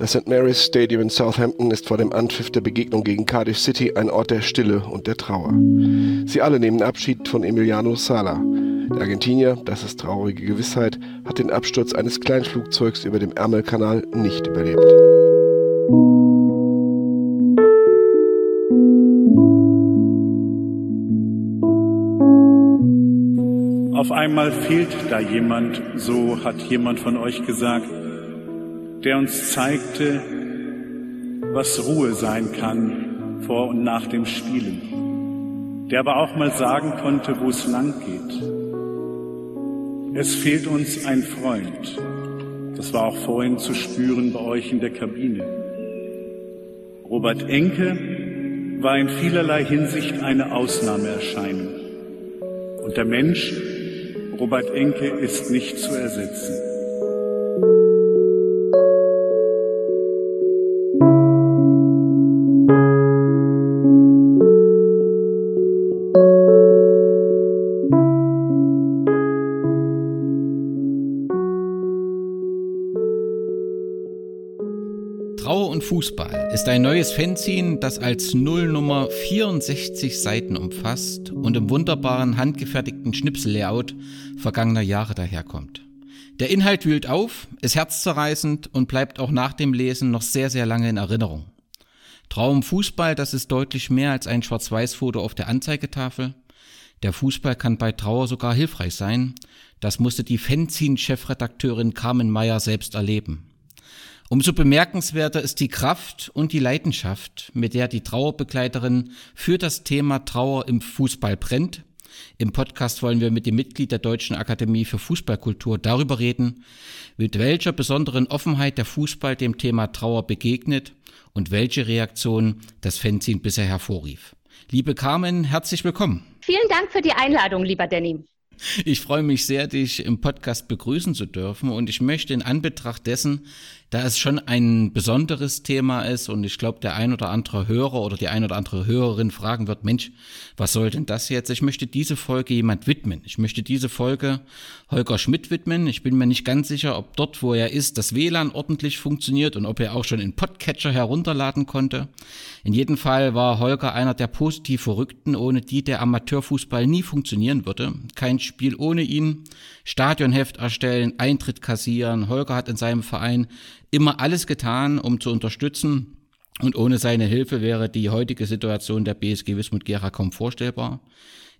Das St. Mary's Stadium in Southampton ist vor dem Anpfiff der Begegnung gegen Cardiff City ein Ort der Stille und der Trauer. Sie alle nehmen Abschied von Emiliano Sala. Der Argentinier, das ist traurige Gewissheit, hat den Absturz eines Kleinflugzeugs über dem Ärmelkanal nicht überlebt. Auf einmal fehlt da jemand, so hat jemand von euch gesagt, der uns zeigte, was Ruhe sein kann vor und nach dem Spielen, der aber auch mal sagen konnte, wo es lang geht. Es fehlt uns ein Freund. Das war auch vorhin zu spüren bei euch in der Kabine. Robert Enke war in vielerlei Hinsicht eine Ausnahmeerscheinung. Und der Mensch, Robert Enke, ist nicht zu ersetzen. Fußball ist ein neues Fanzine, das als Nullnummer 64 Seiten umfasst und im wunderbaren handgefertigten Schnipsellayout vergangener Jahre daherkommt. Der Inhalt wühlt auf, ist herzzerreißend und bleibt auch nach dem Lesen noch sehr, sehr lange in Erinnerung. Traum Fußball, das ist deutlich mehr als ein Schwarz-Weiß-Foto auf der Anzeigetafel. Der Fußball kann bei Trauer sogar hilfreich sein. Das musste die Fanzine-Chefredakteurin Carmen Meyer selbst erleben. Umso bemerkenswerter ist die Kraft und die Leidenschaft, mit der die Trauerbegleiterin für das Thema Trauer im Fußball brennt. Im Podcast wollen wir mit dem Mitglied der Deutschen Akademie für Fußballkultur darüber reden, mit welcher besonderen Offenheit der Fußball dem Thema Trauer begegnet und welche Reaktion das Fanzine bisher hervorrief. Liebe Carmen, herzlich willkommen. Vielen Dank für die Einladung, lieber Danny. Ich freue mich sehr, dich im Podcast begrüßen zu dürfen und ich möchte in Anbetracht dessen, da es schon ein besonderes Thema ist und ich glaube, der ein oder andere Hörer oder die ein oder andere Hörerin fragen wird, Mensch, was soll denn das jetzt? Ich möchte diese Folge jemand widmen. Ich möchte diese Folge Holger Schmidt widmen. Ich bin mir nicht ganz sicher, ob dort, wo er ist, das WLAN ordentlich funktioniert und ob er auch schon in Podcatcher herunterladen konnte. In jedem Fall war Holger einer der positiv Verrückten, ohne die der Amateurfußball nie funktionieren würde. Kein Spiel ohne ihn. Stadionheft erstellen, Eintritt kassieren. Holger hat in seinem Verein immer alles getan, um zu unterstützen. Und ohne seine Hilfe wäre die heutige Situation der BSG Wismut Gera kaum vorstellbar.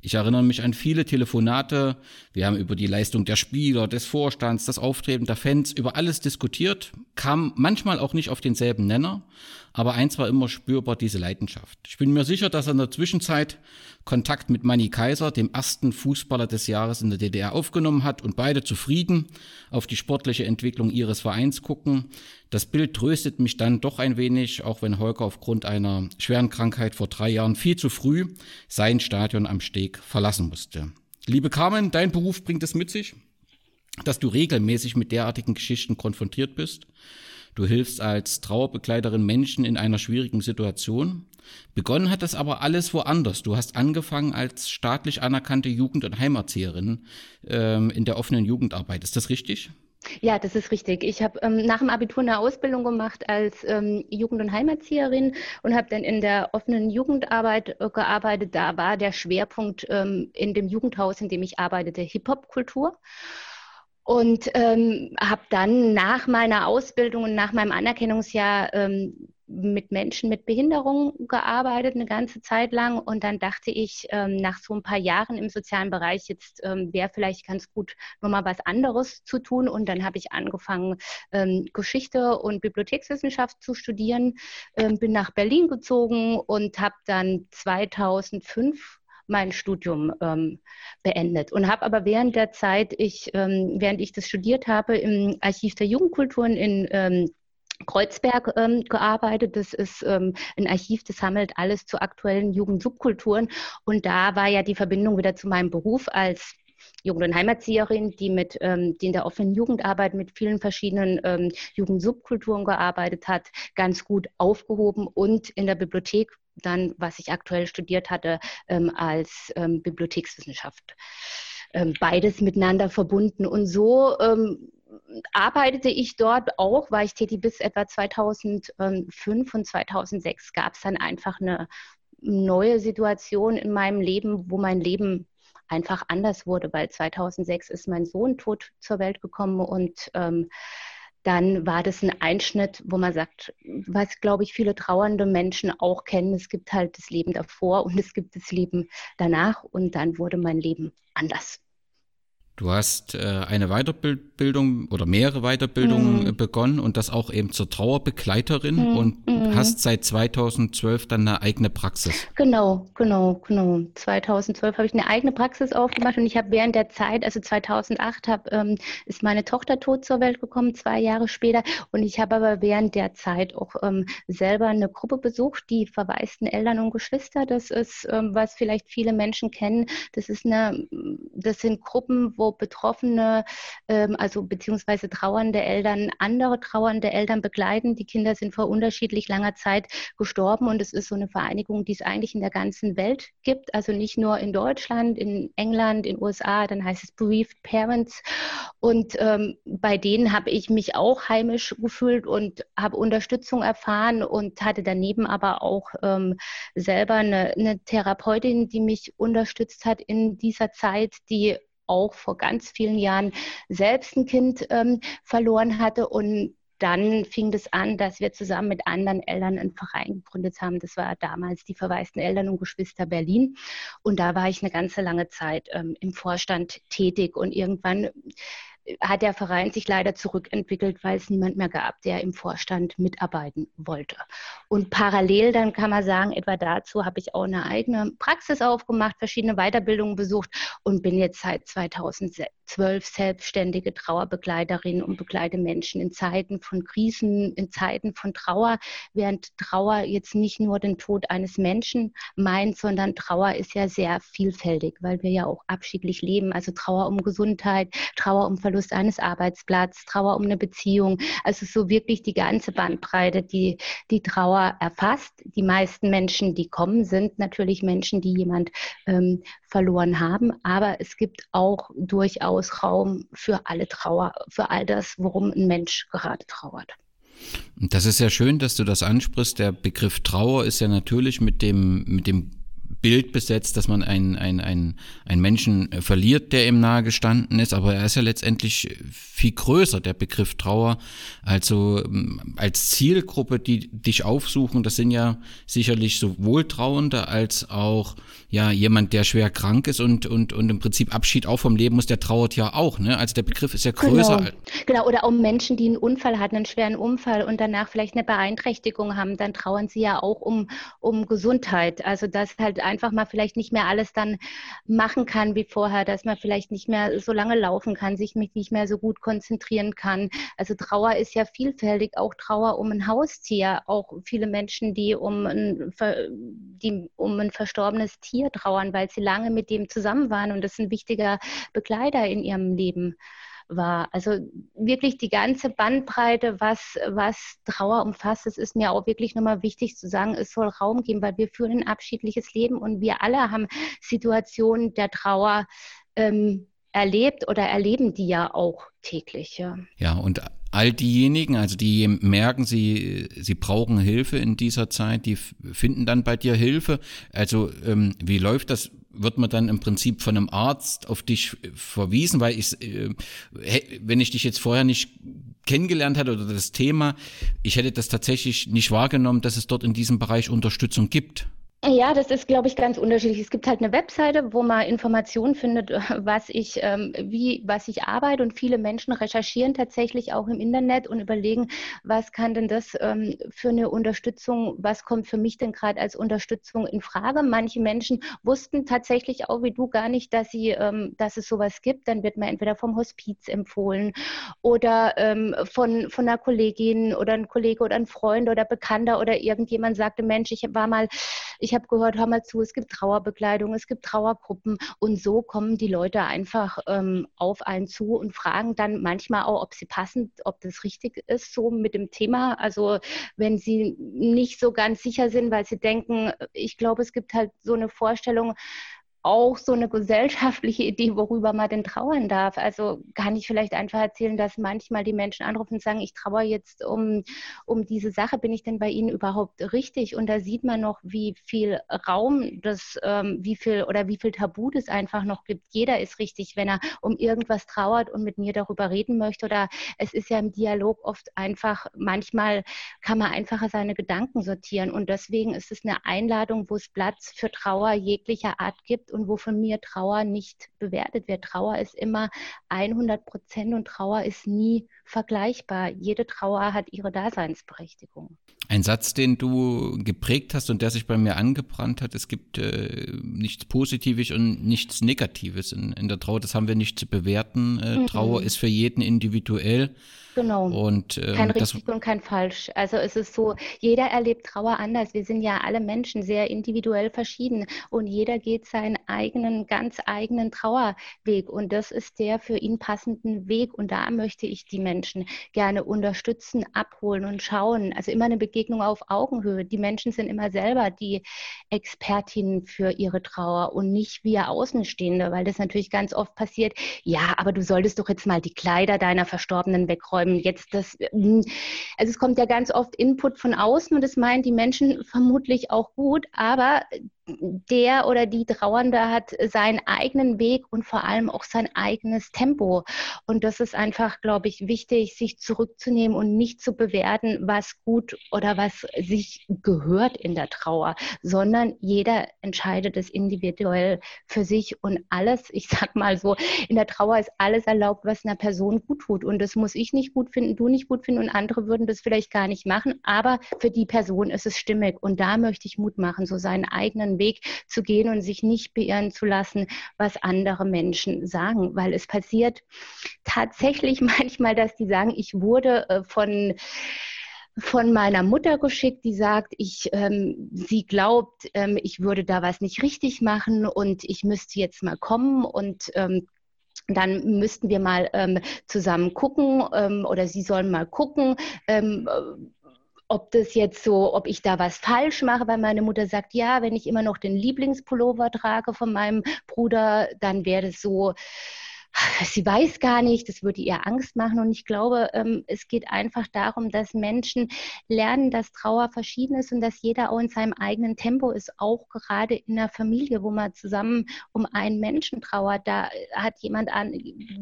Ich erinnere mich an viele Telefonate. Wir haben über die Leistung der Spieler, des Vorstands, das Auftreten der Fans, über alles diskutiert, kam manchmal auch nicht auf denselben Nenner, aber eins war immer spürbar, diese Leidenschaft. Ich bin mir sicher, dass er in der Zwischenzeit Kontakt mit Manny Kaiser, dem ersten Fußballer des Jahres in der DDR, aufgenommen hat und beide zufrieden auf die sportliche Entwicklung ihres Vereins gucken. Das Bild tröstet mich dann doch ein wenig, auch wenn Holger aufgrund einer schweren Krankheit vor drei Jahren viel zu früh sein Stadion am Steg verlassen musste. Liebe Carmen, dein Beruf bringt es mit sich, dass du regelmäßig mit derartigen Geschichten konfrontiert bist. Du hilfst als Trauerbegleiterin Menschen in einer schwierigen Situation. Begonnen hat das aber alles woanders. Du hast angefangen als staatlich anerkannte Jugend- und Heimerzieherin ähm, in der offenen Jugendarbeit. Ist das richtig? Ja, das ist richtig. Ich habe ähm, nach dem Abitur eine Ausbildung gemacht als ähm, Jugend- und Heimerzieherin und habe dann in der offenen Jugendarbeit äh, gearbeitet. Da war der Schwerpunkt ähm, in dem Jugendhaus, in dem ich arbeitete, Hip-Hop-Kultur. Und ähm, habe dann nach meiner Ausbildung und nach meinem Anerkennungsjahr ähm, mit Menschen mit Behinderung gearbeitet, eine ganze Zeit lang. Und dann dachte ich, ähm, nach so ein paar Jahren im sozialen Bereich, jetzt ähm, wäre vielleicht ganz gut, nochmal was anderes zu tun. Und dann habe ich angefangen, ähm, Geschichte und Bibliothekswissenschaft zu studieren, ähm, bin nach Berlin gezogen und habe dann 2005 mein Studium ähm, beendet und habe aber während der Zeit, ich, ähm, während ich das studiert habe, im Archiv der Jugendkulturen in ähm, Kreuzberg ähm, gearbeitet. Das ist ähm, ein Archiv, das sammelt alles zu aktuellen Jugendsubkulturen. Und da war ja die Verbindung wieder zu meinem Beruf als Jugend- und Heimatzieherin, die mit, ähm, die in der offenen Jugendarbeit mit vielen verschiedenen ähm, Jugendsubkulturen gearbeitet hat, ganz gut aufgehoben und in der Bibliothek dann, was ich aktuell studiert hatte, ähm, als ähm, Bibliothekswissenschaft. Ähm, beides miteinander verbunden und so ähm, arbeitete ich dort auch, war ich tätig bis etwa 2005 und 2006 gab es dann einfach eine neue Situation in meinem Leben, wo mein Leben einfach anders wurde, weil 2006 ist mein Sohn tot zur Welt gekommen und ähm, dann war das ein Einschnitt, wo man sagt, was, glaube ich, viele trauernde Menschen auch kennen. Es gibt halt das Leben davor und es gibt das Leben danach und dann wurde mein Leben anders. Du hast äh, eine Weiterbildung oder mehrere Weiterbildungen mhm. begonnen und das auch eben zur Trauerbegleiterin mhm. und mhm. hast seit 2012 dann eine eigene Praxis. Genau, genau, genau. 2012 habe ich eine eigene Praxis aufgemacht und ich habe während der Zeit, also 2008, hab, ähm, ist meine Tochter tot zur Welt gekommen, zwei Jahre später. Und ich habe aber während der Zeit auch ähm, selber eine Gruppe besucht, die verwaisten Eltern und Geschwister. Das ist, ähm, was vielleicht viele Menschen kennen. Das ist eine, das sind Gruppen, wo Betroffene, ähm, also beziehungsweise trauernde Eltern, andere trauernde Eltern begleiten. Die Kinder sind vor unterschiedlich langer Zeit gestorben und es ist so eine Vereinigung, die es eigentlich in der ganzen Welt gibt, also nicht nur in Deutschland, in England, in USA, dann heißt es Bereaved Parents. Und ähm, bei denen habe ich mich auch heimisch gefühlt und habe Unterstützung erfahren und hatte daneben aber auch ähm, selber eine, eine Therapeutin, die mich unterstützt hat in dieser Zeit, die auch vor ganz vielen Jahren selbst ein Kind ähm, verloren hatte und dann fing es an, dass wir zusammen mit anderen Eltern einen Verein gegründet haben. Das war damals die Verwaisten Eltern und Geschwister Berlin. Und da war ich eine ganze lange Zeit ähm, im Vorstand tätig. Und irgendwann hat der Verein sich leider zurückentwickelt, weil es niemand mehr gab, der im Vorstand mitarbeiten wollte. Und parallel dann kann man sagen, etwa dazu habe ich auch eine eigene Praxis aufgemacht, verschiedene Weiterbildungen besucht und bin jetzt seit 2012 selbstständige Trauerbegleiterin und begleite Menschen in Zeiten von Krisen, in Zeiten von Trauer, während Trauer jetzt nicht nur den Tod eines Menschen meint, sondern Trauer ist ja sehr vielfältig, weil wir ja auch abschiedlich leben. Also Trauer um Gesundheit, Trauer um Verlust Verlust eines Arbeitsplatzes, Trauer um eine Beziehung. Also so wirklich die ganze Bandbreite, die die Trauer erfasst. Die meisten Menschen, die kommen, sind natürlich Menschen, die jemand ähm, verloren haben. Aber es gibt auch durchaus Raum für alle Trauer, für all das, worum ein Mensch gerade trauert. Das ist ja schön, dass du das ansprichst. Der Begriff Trauer ist ja natürlich mit dem, mit dem Bild besetzt, dass man einen, einen, einen, einen Menschen äh, verliert, der ihm nahe gestanden ist, aber er ist ja letztendlich viel größer, der Begriff Trauer. Also ähm, als Zielgruppe, die dich aufsuchen, das sind ja sicherlich sowohl Trauernde als auch ja jemand, der schwer krank ist und, und, und im Prinzip Abschied auch vom Leben muss, der trauert ja auch. Ne? Also der Begriff ist ja größer. Genau. genau, oder auch Menschen, die einen Unfall hatten, einen schweren Unfall und danach vielleicht eine Beeinträchtigung haben, dann trauern sie ja auch um, um Gesundheit. Also das halt einfach mal vielleicht nicht mehr alles dann machen kann wie vorher, dass man vielleicht nicht mehr so lange laufen kann, sich nicht mehr so gut konzentrieren kann. Also Trauer ist ja vielfältig, auch Trauer um ein Haustier, auch viele Menschen, die um ein, die um ein verstorbenes Tier trauern, weil sie lange mit dem zusammen waren und das ein wichtiger Begleiter in ihrem Leben war. Also wirklich die ganze Bandbreite, was, was Trauer umfasst, es ist mir auch wirklich nochmal wichtig zu sagen, es soll Raum geben, weil wir führen ein abschiedliches Leben und wir alle haben Situationen der Trauer ähm, erlebt oder erleben die ja auch täglich. Ja, ja und all diejenigen, also die merken, sie, sie brauchen Hilfe in dieser Zeit, die finden dann bei dir Hilfe. Also ähm, wie läuft das? Wird man dann im Prinzip von einem Arzt auf dich verwiesen, weil ich, äh, wenn ich dich jetzt vorher nicht kennengelernt hätte oder das Thema, ich hätte das tatsächlich nicht wahrgenommen, dass es dort in diesem Bereich Unterstützung gibt. Ja, das ist, glaube ich, ganz unterschiedlich. Es gibt halt eine Webseite, wo man Informationen findet, was ich, ähm, wie, was ich arbeite. Und viele Menschen recherchieren tatsächlich auch im Internet und überlegen, was kann denn das ähm, für eine Unterstützung, was kommt für mich denn gerade als Unterstützung in Frage? Manche Menschen wussten tatsächlich auch wie du gar nicht, dass sie, ähm, dass es sowas gibt. Dann wird man entweder vom Hospiz empfohlen oder ähm, von, von einer Kollegin oder ein Kollege oder ein Freund oder Bekannter oder irgendjemand sagte, Mensch, ich war mal, ich habe gehört, hör mal zu, es gibt Trauerbekleidung, es gibt Trauergruppen und so kommen die Leute einfach ähm, auf einen zu und fragen dann manchmal auch, ob sie passend, ob das richtig ist, so mit dem Thema. Also wenn sie nicht so ganz sicher sind, weil sie denken, ich glaube, es gibt halt so eine Vorstellung, auch so eine gesellschaftliche Idee, worüber man denn trauern darf. Also kann ich vielleicht einfach erzählen, dass manchmal die Menschen anrufen und sagen, ich trauere jetzt um, um diese Sache, bin ich denn bei Ihnen überhaupt richtig? Und da sieht man noch, wie viel Raum das, ähm, wie viel oder wie viel Tabu das einfach noch gibt. Jeder ist richtig, wenn er um irgendwas trauert und mit mir darüber reden möchte. Oder es ist ja im Dialog oft einfach, manchmal kann man einfacher seine Gedanken sortieren. Und deswegen ist es eine Einladung, wo es Platz für Trauer jeglicher Art gibt und wo von mir Trauer nicht bewertet wird. Trauer ist immer 100 Prozent und Trauer ist nie vergleichbar. Jede Trauer hat ihre Daseinsberechtigung. Ein Satz, den du geprägt hast und der sich bei mir angebrannt hat, es gibt äh, nichts Positives und nichts Negatives in, in, der Trauer. Das haben wir nicht zu bewerten. Äh, mhm. Trauer ist für jeden individuell. Genau. Und, ähm, kein richtig und kein falsch. Also es ist so, jeder erlebt Trauer anders. Wir sind ja alle Menschen sehr individuell verschieden und jeder geht seinen eigenen, ganz eigenen Trauerweg und das ist der für ihn passenden Weg und da möchte ich die Menschen gerne unterstützen, abholen und schauen. Also immer eine Begegnung auf Augenhöhe. Die Menschen sind immer selber die Expertinnen für ihre Trauer und nicht wir Außenstehende, weil das natürlich ganz oft passiert. Ja, aber du solltest doch jetzt mal die Kleider deiner Verstorbenen wegräumen. Jetzt das, hm, also es kommt ja ganz oft Input von außen und das meinen die Menschen vermutlich auch gut, aber der oder die Trauernde hat seinen eigenen Weg und vor allem auch sein eigenes Tempo. Und das ist einfach, glaube ich, wichtig, sich zurückzunehmen und nicht zu bewerten, was gut oder was sich gehört in der Trauer, sondern jeder entscheidet es individuell für sich und alles, ich sag mal so, in der Trauer ist alles erlaubt, was einer Person gut tut. Und das muss ich nicht gut finden, du nicht gut finden und andere würden das vielleicht gar nicht machen, aber für die Person ist es stimmig. Und da möchte ich Mut machen, so seinen eigenen Weg zu gehen und sich nicht beirren zu lassen, was andere Menschen sagen, weil es passiert tatsächlich manchmal, dass die sagen, ich wurde äh, von von meiner Mutter geschickt, die sagt, ich, ähm, sie glaubt, ähm, ich würde da was nicht richtig machen und ich müsste jetzt mal kommen und ähm, dann müssten wir mal ähm, zusammen gucken ähm, oder sie sollen mal gucken, ähm, ob das jetzt so, ob ich da was falsch mache, weil meine Mutter sagt, ja, wenn ich immer noch den Lieblingspullover trage von meinem Bruder, dann wäre das so, sie weiß gar nicht, das würde ihr Angst machen. Und ich glaube, ähm, es geht einfach darum, dass Menschen lernen, dass Trauer verschieden ist und dass jeder auch in seinem eigenen Tempo ist, auch gerade in der Familie, wo man zusammen um einen Menschen trauert. Da hat jemand an,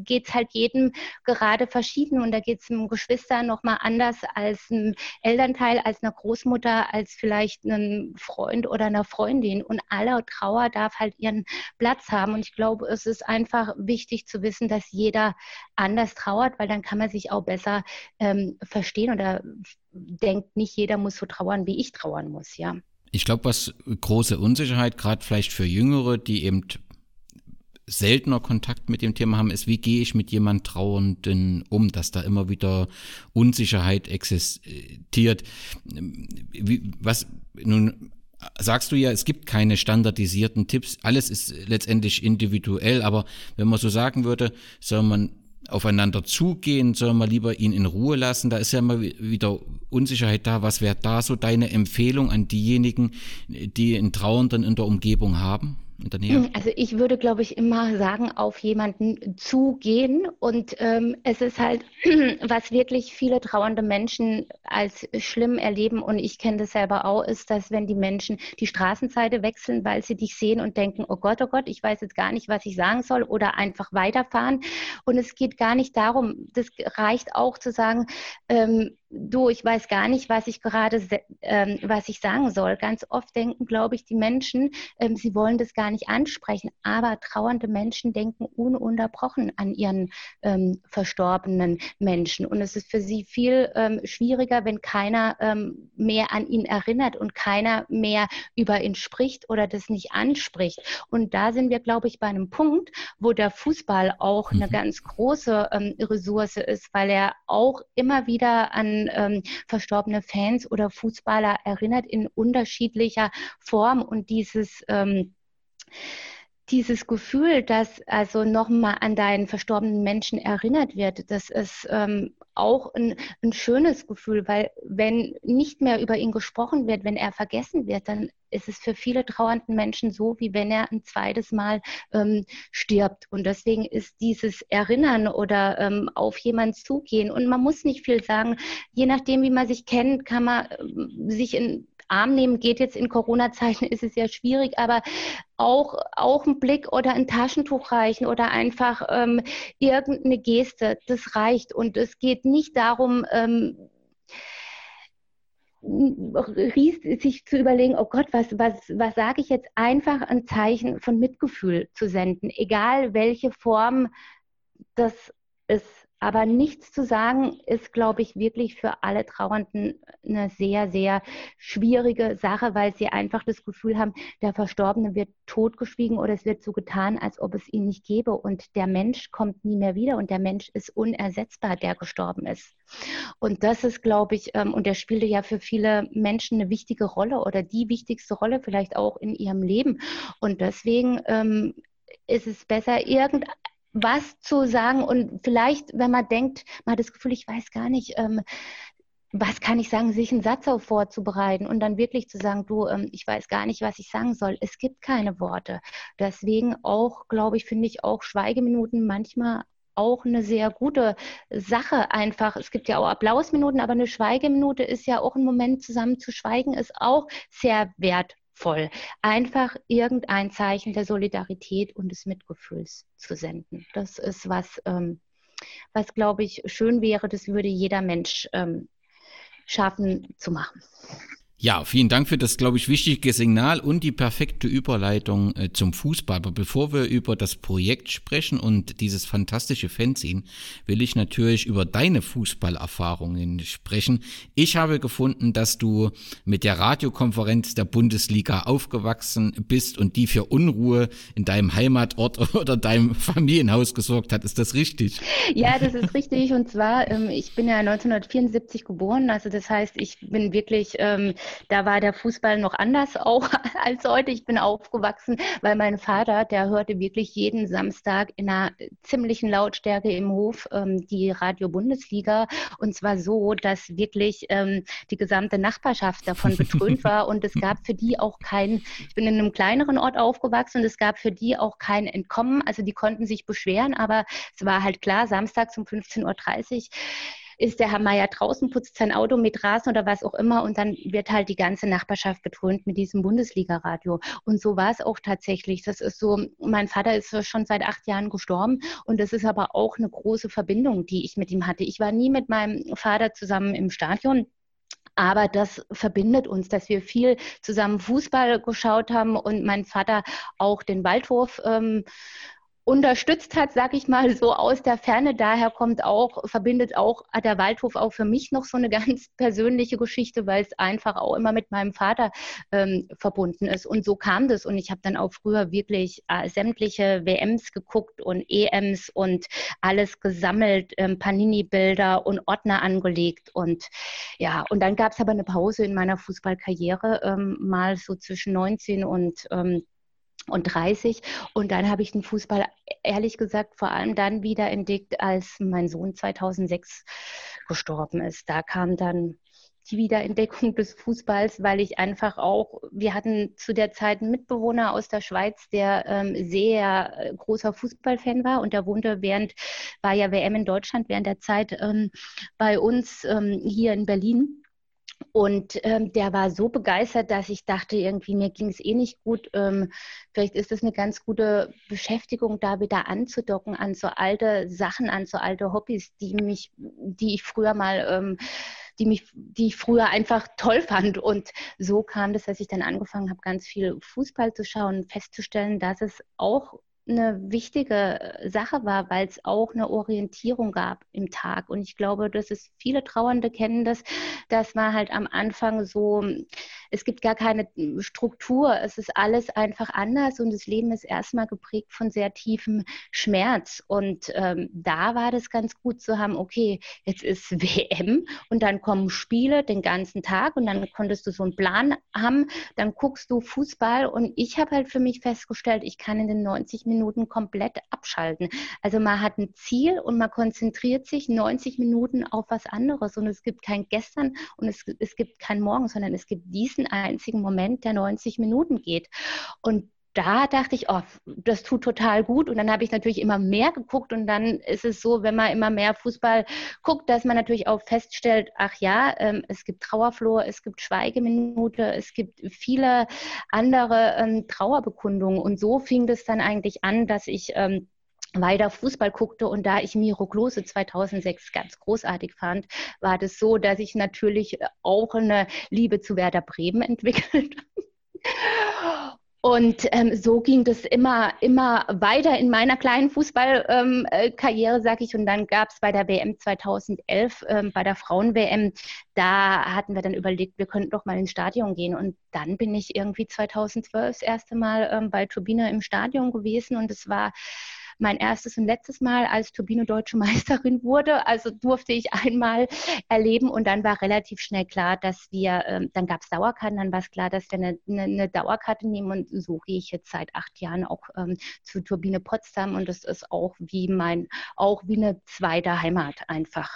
geht es halt jedem gerade verschieden und da geht es einem Geschwister nochmal anders als einem Elternteil, als einer Großmutter, als vielleicht einem Freund oder einer Freundin. Und alle Trauer darf halt ihren Platz haben. Und ich glaube, es ist einfach wichtig zu wissen, dass jeder anders trauert, weil dann kann man sich auch besser ähm, verstehen oder denkt, nicht jeder muss so trauern, wie ich trauern muss, ja. Ich glaube, was große Unsicherheit, gerade vielleicht für Jüngere, die eben seltener Kontakt mit dem Thema haben, ist, wie gehe ich mit jemand Trauernden um, dass da immer wieder Unsicherheit existiert. Wie, was nun sagst du ja, es gibt keine standardisierten Tipps. Alles ist letztendlich individuell, aber wenn man so sagen würde, soll man aufeinander zugehen, soll man lieber ihn in Ruhe lassen, da ist ja immer wieder Unsicherheit da. Was wäre da so deine Empfehlung an diejenigen, die einen Trauernden in der Umgebung haben? Nähe? Also ich würde, glaube ich, immer sagen, auf jemanden zugehen. Und ähm, es ist halt, was wirklich viele trauernde Menschen als schlimm erleben, und ich kenne das selber auch, ist, dass wenn die Menschen die Straßenseite wechseln, weil sie dich sehen und denken, oh Gott, oh Gott, ich weiß jetzt gar nicht, was ich sagen soll, oder einfach weiterfahren. Und es geht gar nicht darum, das reicht auch zu sagen, ähm, du, ich weiß gar nicht, was ich gerade, ähm, was ich sagen soll. Ganz oft denken, glaube ich, die Menschen, ähm, sie wollen das gar nicht ansprechen, aber trauernde Menschen denken ununterbrochen an ihren ähm, verstorbenen Menschen. Und es ist für sie viel ähm, schwieriger, wenn keiner ähm, mehr an ihn erinnert und keiner mehr über ihn spricht oder das nicht anspricht. Und da sind wir, glaube ich, bei einem Punkt, wo der Fußball auch mhm. eine ganz große ähm, Ressource ist, weil er auch immer wieder an ähm, verstorbene Fans oder Fußballer erinnert in unterschiedlicher Form. Und dieses ähm, dieses Gefühl, dass also nochmal an deinen verstorbenen Menschen erinnert wird, das ist ähm, auch ein, ein, schönes Gefühl, weil wenn nicht mehr über ihn gesprochen wird, wenn er vergessen wird, dann ist es für viele trauernden Menschen so, wie wenn er ein zweites Mal ähm, stirbt. Und deswegen ist dieses Erinnern oder ähm, auf jemanden zugehen und man muss nicht viel sagen, je nachdem, wie man sich kennt, kann man ähm, sich in Arm nehmen geht jetzt in Corona-Zeiten, ist es ja schwierig, aber auch, auch ein Blick oder ein Taschentuch reichen oder einfach ähm, irgendeine Geste, das reicht. Und es geht nicht darum, ähm, sich zu überlegen, oh Gott, was, was, was sage ich jetzt, einfach ein Zeichen von Mitgefühl zu senden, egal welche Form das ist. Aber nichts zu sagen ist, glaube ich, wirklich für alle Trauernden eine sehr, sehr schwierige Sache, weil sie einfach das Gefühl haben, der Verstorbene wird totgeschwiegen oder es wird so getan, als ob es ihn nicht gäbe. Und der Mensch kommt nie mehr wieder und der Mensch ist unersetzbar, der gestorben ist. Und das ist, glaube ich, ähm, und der spielte ja für viele Menschen eine wichtige Rolle oder die wichtigste Rolle vielleicht auch in ihrem Leben. Und deswegen ähm, ist es besser, irgendein was zu sagen und vielleicht, wenn man denkt, man hat das Gefühl, ich weiß gar nicht, ähm, was kann ich sagen, sich einen Satz auf vorzubereiten und dann wirklich zu sagen, du, ähm, ich weiß gar nicht, was ich sagen soll. Es gibt keine Worte. Deswegen auch, glaube ich, finde ich auch Schweigeminuten manchmal auch eine sehr gute Sache einfach. Es gibt ja auch Applausminuten, aber eine Schweigeminute ist ja auch ein Moment zusammen zu schweigen, ist auch sehr wertvoll voll. Einfach irgendein Zeichen der Solidarität und des Mitgefühls zu senden. Das ist was, ähm, was glaube ich schön wäre, das würde jeder Mensch ähm, schaffen zu machen. Ja, vielen Dank für das, glaube ich, wichtige Signal und die perfekte Überleitung äh, zum Fußball. Aber bevor wir über das Projekt sprechen und dieses fantastische Fanzine, will ich natürlich über deine Fußballerfahrungen sprechen. Ich habe gefunden, dass du mit der Radiokonferenz der Bundesliga aufgewachsen bist und die für Unruhe in deinem Heimatort oder deinem Familienhaus gesorgt hat. Ist das richtig? Ja, das ist richtig. Und zwar, ähm, ich bin ja 1974 geboren. Also das heißt, ich bin wirklich ähm, da war der Fußball noch anders auch als heute. Ich bin aufgewachsen, weil mein Vater, der hörte wirklich jeden Samstag in einer ziemlichen Lautstärke im Hof ähm, die Radio Bundesliga. Und zwar so, dass wirklich ähm, die gesamte Nachbarschaft davon betrönt war. Und es gab für die auch kein, ich bin in einem kleineren Ort aufgewachsen und es gab für die auch kein Entkommen. Also die konnten sich beschweren, aber es war halt klar, Samstag um 15.30 Uhr ist der Herr Meier draußen, putzt sein Auto mit Rasen oder was auch immer und dann wird halt die ganze Nachbarschaft betrönt mit diesem Bundesliga-Radio. Und so war es auch tatsächlich. Das ist so, mein Vater ist schon seit acht Jahren gestorben und das ist aber auch eine große Verbindung, die ich mit ihm hatte. Ich war nie mit meinem Vater zusammen im Stadion. Aber das verbindet uns, dass wir viel zusammen Fußball geschaut haben und mein Vater auch den Waldhof ähm, unterstützt hat, sag ich mal, so aus der Ferne. Daher kommt auch, verbindet auch der Waldhof auch für mich noch so eine ganz persönliche Geschichte, weil es einfach auch immer mit meinem Vater ähm, verbunden ist. Und so kam das. Und ich habe dann auch früher wirklich äh, sämtliche WMs geguckt und EMs und alles gesammelt, ähm, Panini-Bilder und Ordner angelegt. Und ja, und dann gab es aber eine Pause in meiner Fußballkarriere, ähm, mal so zwischen 19 und ähm, und 30. Und dann habe ich den Fußball ehrlich gesagt vor allem dann wieder entdeckt, als mein Sohn 2006 gestorben ist. Da kam dann die Wiederentdeckung des Fußballs, weil ich einfach auch, wir hatten zu der Zeit einen Mitbewohner aus der Schweiz, der ähm, sehr äh, großer Fußballfan war und der wohnte während, war ja WM in Deutschland während der Zeit ähm, bei uns ähm, hier in Berlin. Und ähm, der war so begeistert, dass ich dachte, irgendwie mir ging es eh nicht gut. Ähm, vielleicht ist das eine ganz gute Beschäftigung, da wieder anzudocken an so alte Sachen, an so alte Hobbys, die mich, die ich früher mal ähm, die mich, die ich früher einfach toll fand. Und so kam das, dass ich dann angefangen habe, ganz viel Fußball zu schauen, festzustellen, dass es auch eine wichtige äh, Sache war, weil es auch eine Orientierung gab im Tag. Und ich glaube, dass es viele Trauernde kennen das, dass man halt am Anfang so, es gibt gar keine Struktur, es ist alles einfach anders und das Leben ist erstmal geprägt von sehr tiefem Schmerz. Und ähm, da war das ganz gut zu haben, okay, jetzt ist WM und dann kommen Spiele den ganzen Tag und dann konntest du so einen Plan haben, dann guckst du Fußball und ich habe halt für mich festgestellt, ich kann in den 90 Minuten Minuten komplett abschalten. Also man hat ein Ziel und man konzentriert sich 90 Minuten auf was anderes und es gibt kein Gestern und es, es gibt kein Morgen, sondern es gibt diesen einzigen Moment, der 90 Minuten geht. Und da dachte ich, oh, das tut total gut. Und dann habe ich natürlich immer mehr geguckt. Und dann ist es so, wenn man immer mehr Fußball guckt, dass man natürlich auch feststellt, ach ja, ähm, es gibt Trauerflor, es gibt Schweigeminute, es gibt viele andere ähm, Trauerbekundungen. Und so fing das dann eigentlich an, dass ich ähm, weiter Fußball guckte und da ich Miro Klose 2006 ganz großartig fand, war das so, dass ich natürlich auch eine Liebe zu Werder Bremen entwickelt und ähm, so ging das immer, immer weiter in meiner kleinen Fußballkarriere, ähm, sag ich. Und dann gab es bei der WM 2011, ähm, bei der Frauen-WM, da hatten wir dann überlegt, wir könnten doch mal ins Stadion gehen. Und dann bin ich irgendwie 2012 das erste Mal ähm, bei Turbine im Stadion gewesen. Und es war mein erstes und letztes Mal, als Turbine deutsche Meisterin wurde. Also durfte ich einmal erleben und dann war relativ schnell klar, dass wir, ähm, dann gab es Dauerkarten, dann war es klar, dass wir eine, eine, eine, Dauerkarte nehmen und so gehe ich jetzt seit acht Jahren auch ähm, zu Turbine Potsdam und das ist auch wie mein, auch wie eine zweite Heimat einfach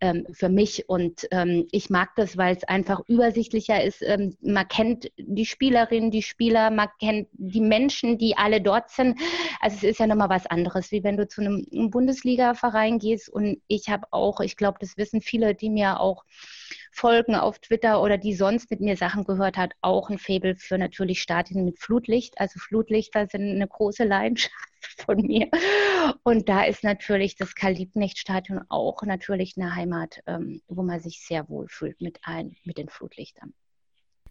ähm, für mich und ähm, ich mag das, weil es einfach übersichtlicher ist. Ähm, man kennt die Spielerinnen, die Spieler, man kennt die Menschen, die alle dort sind. Also es ist ja nochmal was anderes anderes, wie wenn du zu einem Bundesliga-Verein gehst. Und ich habe auch, ich glaube, das wissen viele, die mir auch folgen auf Twitter oder die sonst mit mir Sachen gehört hat, auch ein Faible für natürlich Stadien mit Flutlicht. Also Flutlichter sind eine große Leidenschaft von mir. Und da ist natürlich das Karl-Liebknecht-Stadion auch natürlich eine Heimat, ähm, wo man sich sehr wohl fühlt mit, ein, mit den Flutlichtern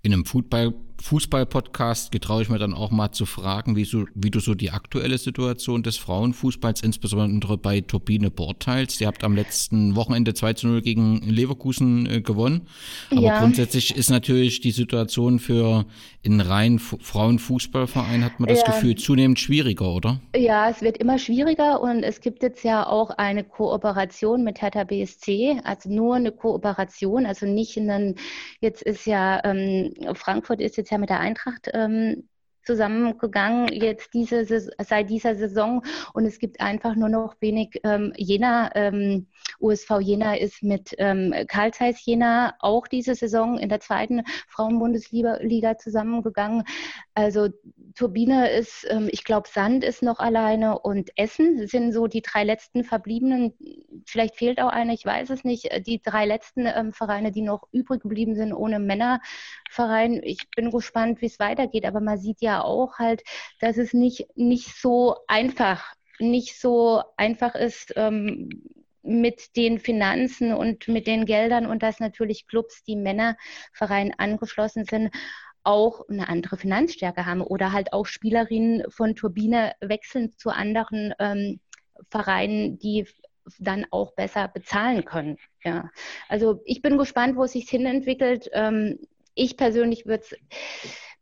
in einem Fußball, Fußball-Podcast getraue ich mir dann auch mal zu fragen, wie, so, wie du so die aktuelle Situation des Frauenfußballs, insbesondere bei Turbine beurteilst. Ihr habt am letzten Wochenende 2 zu 0 gegen Leverkusen äh, gewonnen. Aber ja. grundsätzlich ist natürlich die Situation für in rein Frauenfußballverein, hat man das ja. Gefühl, zunehmend schwieriger, oder? Ja, es wird immer schwieriger und es gibt jetzt ja auch eine Kooperation mit Hertha BSC, also nur eine Kooperation, also nicht einen, jetzt ist ja ähm, Frankfurt ist jetzt ja mit der Eintracht ähm, zusammengegangen jetzt diese seit dieser Saison und es gibt einfach nur noch wenig ähm, Jena ähm, USV Jena ist mit ähm, Karl Zeiss Jena auch diese Saison in der zweiten Frauenbundesliga zusammengegangen. Also Turbine ist, ähm, ich glaube, Sand ist noch alleine und Essen sind so die drei letzten verbliebenen. Vielleicht fehlt auch einer, ich weiß es nicht. Die drei letzten ähm, Vereine, die noch übrig geblieben sind ohne Männerverein. Ich bin gespannt, wie es weitergeht, aber man sieht ja auch halt, dass es nicht, nicht so einfach nicht so einfach ist, ähm, mit den Finanzen und mit den Geldern und dass natürlich Clubs, die Männervereinen angeschlossen sind, auch eine andere Finanzstärke haben oder halt auch Spielerinnen von Turbine wechseln zu anderen ähm, Vereinen, die dann auch besser bezahlen können. Ja. Also ich bin gespannt, wo es sich hin entwickelt. Ähm, ich persönlich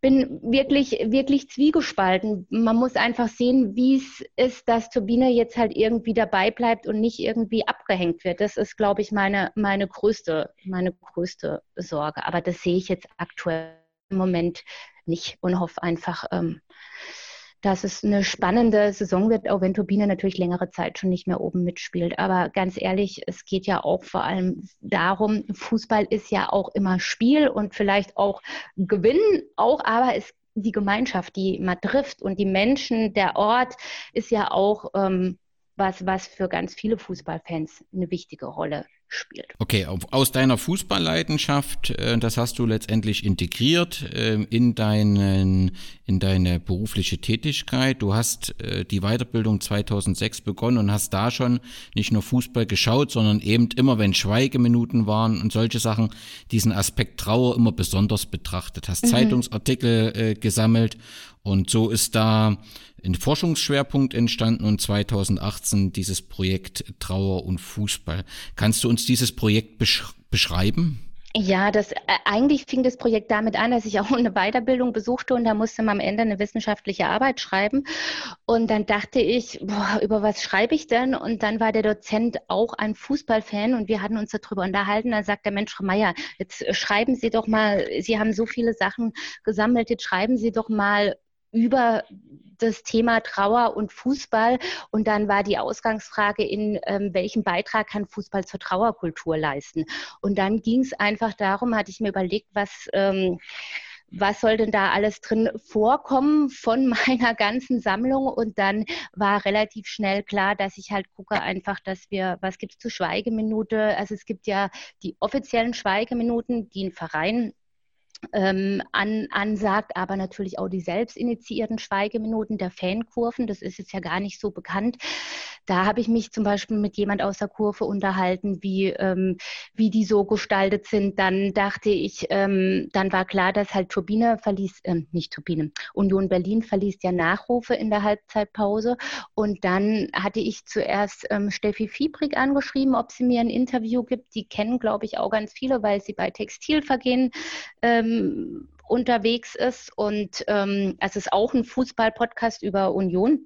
bin wirklich, wirklich zwiegespalten. Man muss einfach sehen, wie es ist, dass Turbine jetzt halt irgendwie dabei bleibt und nicht irgendwie abgehängt wird. Das ist, glaube ich, meine, meine größte, meine größte Sorge. Aber das sehe ich jetzt aktuell im Moment nicht und hoffe einfach, ähm, dass es eine spannende Saison wird, auch wenn Turbine natürlich längere Zeit schon nicht mehr oben mitspielt. Aber ganz ehrlich, es geht ja auch vor allem darum, Fußball ist ja auch immer Spiel und vielleicht auch Gewinnen auch, aber es die Gemeinschaft, die man trifft und die Menschen, der Ort ist ja auch ähm, was, was für ganz viele Fußballfans eine wichtige Rolle spielt. Okay, aus deiner Fußballleidenschaft, äh, das hast du letztendlich integriert ähm, in, deinen, in deine berufliche Tätigkeit. Du hast äh, die Weiterbildung 2006 begonnen und hast da schon nicht nur Fußball geschaut, sondern eben immer, wenn Schweigeminuten waren und solche Sachen, diesen Aspekt Trauer immer besonders betrachtet. Hast mhm. Zeitungsartikel äh, gesammelt und so ist da ein Forschungsschwerpunkt entstanden und 2018 dieses Projekt Trauer und Fußball. Kannst du uns dieses Projekt besch beschreiben? Ja, das äh, eigentlich fing das Projekt damit an, dass ich auch eine Weiterbildung besuchte und da musste man am Ende eine wissenschaftliche Arbeit schreiben. Und dann dachte ich, boah, über was schreibe ich denn? Und dann war der Dozent auch ein Fußballfan und wir hatten uns darüber unterhalten. Dann sagt der Mensch, Frau Meier, jetzt schreiben Sie doch mal, Sie haben so viele Sachen gesammelt, jetzt schreiben Sie doch mal über das Thema Trauer und Fußball. Und dann war die Ausgangsfrage, in ähm, welchem Beitrag kann Fußball zur Trauerkultur leisten? Und dann ging es einfach darum, hatte ich mir überlegt, was. Ähm, was soll denn da alles drin vorkommen von meiner ganzen Sammlung? Und dann war relativ schnell klar, dass ich halt gucke einfach, dass wir, was gibt es zur Schweigeminute? Also es gibt ja die offiziellen Schweigeminuten, die ein Verein ähm, an, ansagt, aber natürlich auch die selbst initiierten Schweigeminuten der Fankurven. Das ist jetzt ja gar nicht so bekannt. Da habe ich mich zum Beispiel mit jemand aus der Kurve unterhalten, wie, ähm, wie die so gestaltet sind. Dann dachte ich, ähm, dann war klar, dass halt Turbine verließ, äh, nicht Turbine, Union Berlin verließ ja Nachrufe in der Halbzeitpause. Und dann hatte ich zuerst ähm, Steffi Fiebrig angeschrieben, ob sie mir ein Interview gibt. Die kennen, glaube ich, auch ganz viele, weil sie bei Textilvergehen ähm, ähm, unterwegs ist. Und ähm, es ist auch ein Fußball-Podcast über Union.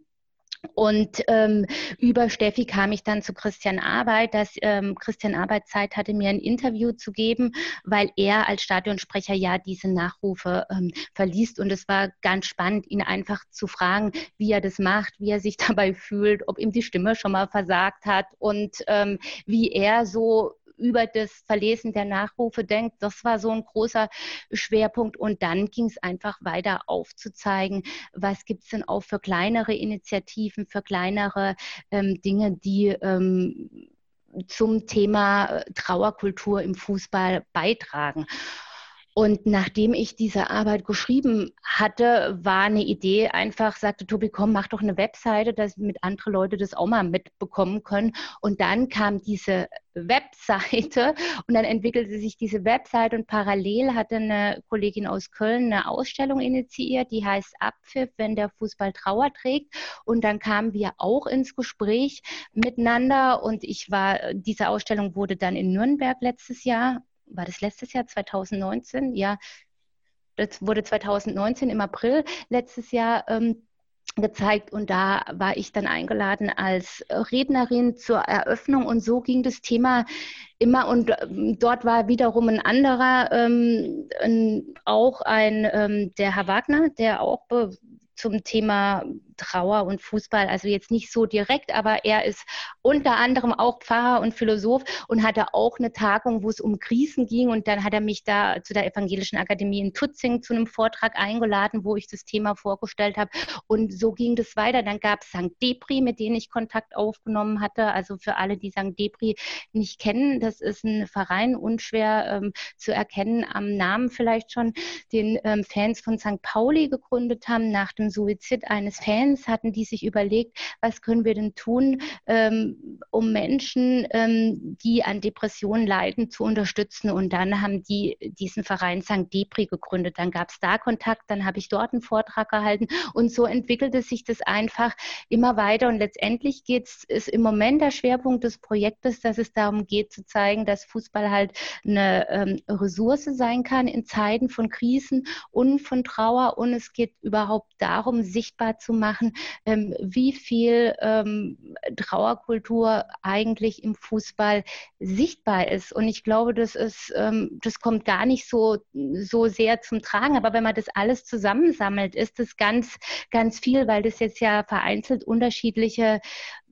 Und ähm, über Steffi kam ich dann zu Christian Arbeit, dass ähm, Christian Arbeit Zeit hatte, mir ein Interview zu geben, weil er als Stadionsprecher ja diese Nachrufe ähm, verliest. Und es war ganz spannend, ihn einfach zu fragen, wie er das macht, wie er sich dabei fühlt, ob ihm die Stimme schon mal versagt hat und ähm, wie er so über das Verlesen der Nachrufe denkt. Das war so ein großer Schwerpunkt. Und dann ging es einfach weiter aufzuzeigen, was gibt es denn auch für kleinere Initiativen, für kleinere ähm, Dinge, die ähm, zum Thema Trauerkultur im Fußball beitragen. Und nachdem ich diese Arbeit geschrieben hatte, war eine Idee einfach, sagte Tobi, komm, mach doch eine Webseite, dass mit andere Leute das auch mal mitbekommen können. Und dann kam diese Webseite und dann entwickelte sich diese Webseite und parallel hatte eine Kollegin aus Köln eine Ausstellung initiiert, die heißt Abpfiff, wenn der Fußball Trauer trägt. Und dann kamen wir auch ins Gespräch miteinander und ich war, diese Ausstellung wurde dann in Nürnberg letztes Jahr war das letztes Jahr, 2019? Ja, das wurde 2019 im April letztes Jahr ähm, gezeigt und da war ich dann eingeladen als Rednerin zur Eröffnung und so ging das Thema immer und ähm, dort war wiederum ein anderer, ähm, ein, auch ein, ähm, der Herr Wagner, der auch zum Thema Trauer und Fußball, also jetzt nicht so direkt, aber er ist unter anderem auch Pfarrer und Philosoph und hatte auch eine Tagung, wo es um Krisen ging und dann hat er mich da zu der Evangelischen Akademie in Tutzing zu einem Vortrag eingeladen, wo ich das Thema vorgestellt habe und so ging das weiter. Dann gab es St. Depri, mit denen ich Kontakt aufgenommen hatte. Also für alle, die St. Depri nicht kennen, das ist ein Verein, unschwer ähm, zu erkennen am Namen vielleicht schon, den ähm, Fans von St. Pauli gegründet haben nach dem Suizid eines Fans Fans hatten die sich überlegt, was können wir denn tun, ähm, um Menschen, ähm, die an Depressionen leiden, zu unterstützen. Und dann haben die diesen Verein St. Depri gegründet. Dann gab es da Kontakt, dann habe ich dort einen Vortrag gehalten und so entwickelte sich das einfach immer weiter. Und letztendlich geht es, im Moment der Schwerpunkt des Projektes, dass es darum geht zu zeigen, dass Fußball halt eine ähm, Ressource sein kann in Zeiten von Krisen und von Trauer. Und es geht überhaupt darum, sichtbar zu machen, machen, ähm, wie viel ähm, Trauerkultur eigentlich im Fußball sichtbar ist. Und ich glaube, das ist, ähm, das kommt gar nicht so, so sehr zum Tragen. Aber wenn man das alles zusammensammelt, ist das ganz, ganz viel, weil das jetzt ja vereinzelt unterschiedliche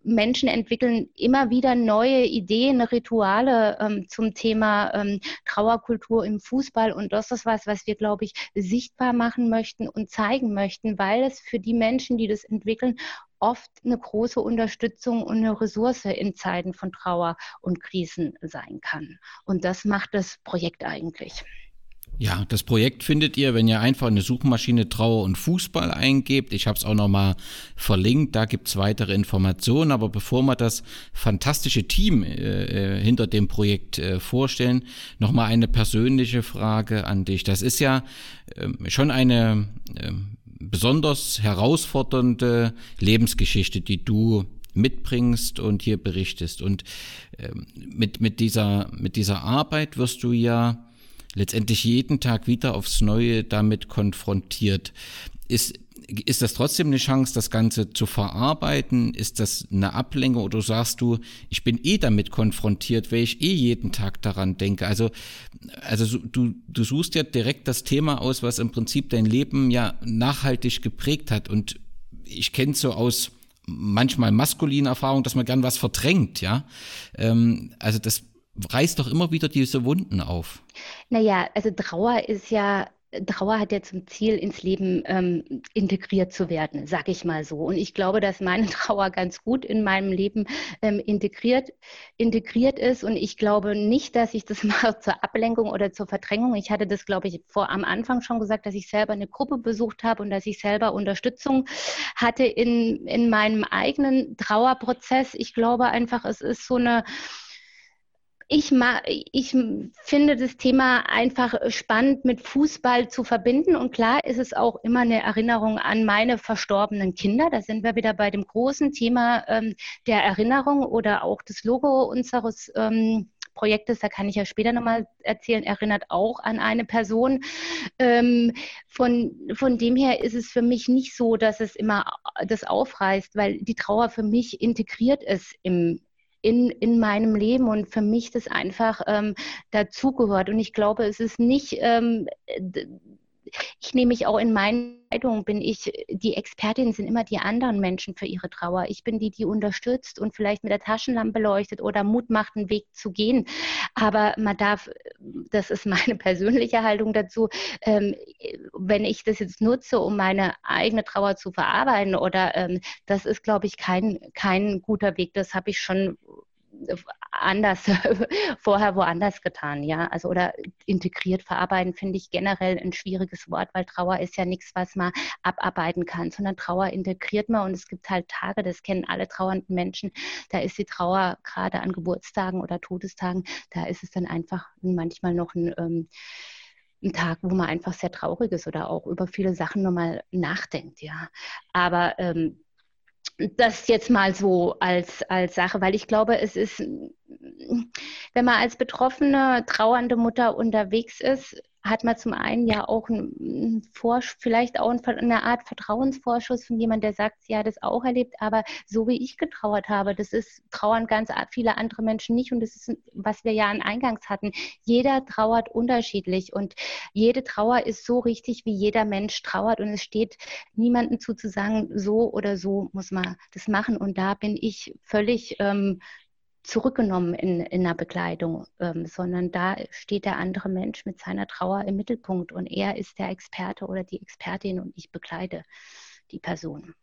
Menschen entwickeln immer wieder neue Ideen, Rituale ähm, zum Thema ähm, Trauerkultur im Fußball. Und das ist was, was wir, glaube ich, sichtbar machen möchten und zeigen möchten, weil es für die Menschen, die das entwickeln, oft eine große Unterstützung und eine Ressource in Zeiten von Trauer und Krisen sein kann. Und das macht das Projekt eigentlich. Ja, das Projekt findet ihr, wenn ihr einfach in eine Suchmaschine Trauer und Fußball eingebt. Ich habe es auch nochmal verlinkt, da gibt's weitere Informationen. Aber bevor wir das fantastische Team äh, äh hinter dem Projekt äh, vorstellen, nochmal eine persönliche Frage an dich. Das ist ja äh, schon eine äh, besonders herausfordernde Lebensgeschichte, die du mitbringst und hier berichtest. Und äh, mit, mit, dieser, mit dieser Arbeit wirst du ja letztendlich jeden Tag wieder aufs Neue damit konfrontiert. Ist, ist das trotzdem eine Chance, das Ganze zu verarbeiten? Ist das eine Ablenkung oder sagst du, ich bin eh damit konfrontiert, weil ich eh jeden Tag daran denke? Also, also du, du suchst ja direkt das Thema aus, was im Prinzip dein Leben ja nachhaltig geprägt hat. Und ich kenne so aus manchmal maskulinen Erfahrungen, dass man gern was verdrängt, ja. Ähm, also das reißt doch immer wieder diese Wunden auf. Naja, also Trauer ist ja Trauer hat ja zum Ziel, ins Leben ähm, integriert zu werden, sag ich mal so. Und ich glaube, dass meine Trauer ganz gut in meinem Leben ähm, integriert, integriert ist. Und ich glaube nicht, dass ich das mache zur Ablenkung oder zur Verdrängung. Ich hatte das, glaube ich, vor am Anfang schon gesagt, dass ich selber eine Gruppe besucht habe und dass ich selber Unterstützung hatte in, in meinem eigenen Trauerprozess. Ich glaube einfach, es ist so eine ich, ich finde das Thema einfach spannend mit Fußball zu verbinden. Und klar ist es auch immer eine Erinnerung an meine verstorbenen Kinder. Da sind wir wieder bei dem großen Thema ähm, der Erinnerung oder auch das Logo unseres ähm, Projektes, da kann ich ja später nochmal erzählen, erinnert auch an eine Person. Ähm, von, von dem her ist es für mich nicht so, dass es immer das aufreißt, weil die Trauer für mich integriert ist im, in, in meinem Leben und für mich das einfach ähm, dazugehört. Und ich glaube, es ist nicht, ähm, ich nehme mich auch in meinen Entscheidungen, bin ich, die Expertin sind immer die anderen Menschen für ihre Trauer. Ich bin die, die unterstützt und vielleicht mit der Taschenlampe leuchtet oder Mut macht, einen Weg zu gehen. Aber man darf, das ist meine persönliche Haltung dazu, ähm, wenn ich das jetzt nutze, um meine eigene Trauer zu verarbeiten oder ähm, das ist, glaube ich, kein, kein guter Weg. Das habe ich schon anders vorher woanders getan, ja. Also oder integriert verarbeiten finde ich generell ein schwieriges Wort, weil Trauer ist ja nichts, was man abarbeiten kann, sondern Trauer integriert man und es gibt halt Tage, das kennen alle trauernden Menschen, da ist die Trauer gerade an Geburtstagen oder Todestagen, da ist es dann einfach manchmal noch ein ähm, ein Tag, wo man einfach sehr traurig ist oder auch über viele Sachen nochmal nachdenkt, ja. Aber ähm, das jetzt mal so als, als Sache, weil ich glaube, es ist, wenn man als betroffene, trauernde Mutter unterwegs ist, hat man zum einen ja auch ein, Vorsch vielleicht auch eine Art Vertrauensvorschuss von jemandem, der sagt, hat es auch erlebt, aber so wie ich getrauert habe, das ist trauern ganz viele andere Menschen nicht und das ist, was wir ja an Eingangs hatten. Jeder trauert unterschiedlich und jede Trauer ist so richtig, wie jeder Mensch trauert und es steht niemandem zu zu sagen, so oder so muss man das machen und da bin ich völlig ähm, zurückgenommen in, in der Bekleidung, ähm, sondern da steht der andere Mensch mit seiner Trauer im Mittelpunkt und er ist der Experte oder die Expertin und ich bekleide die Person.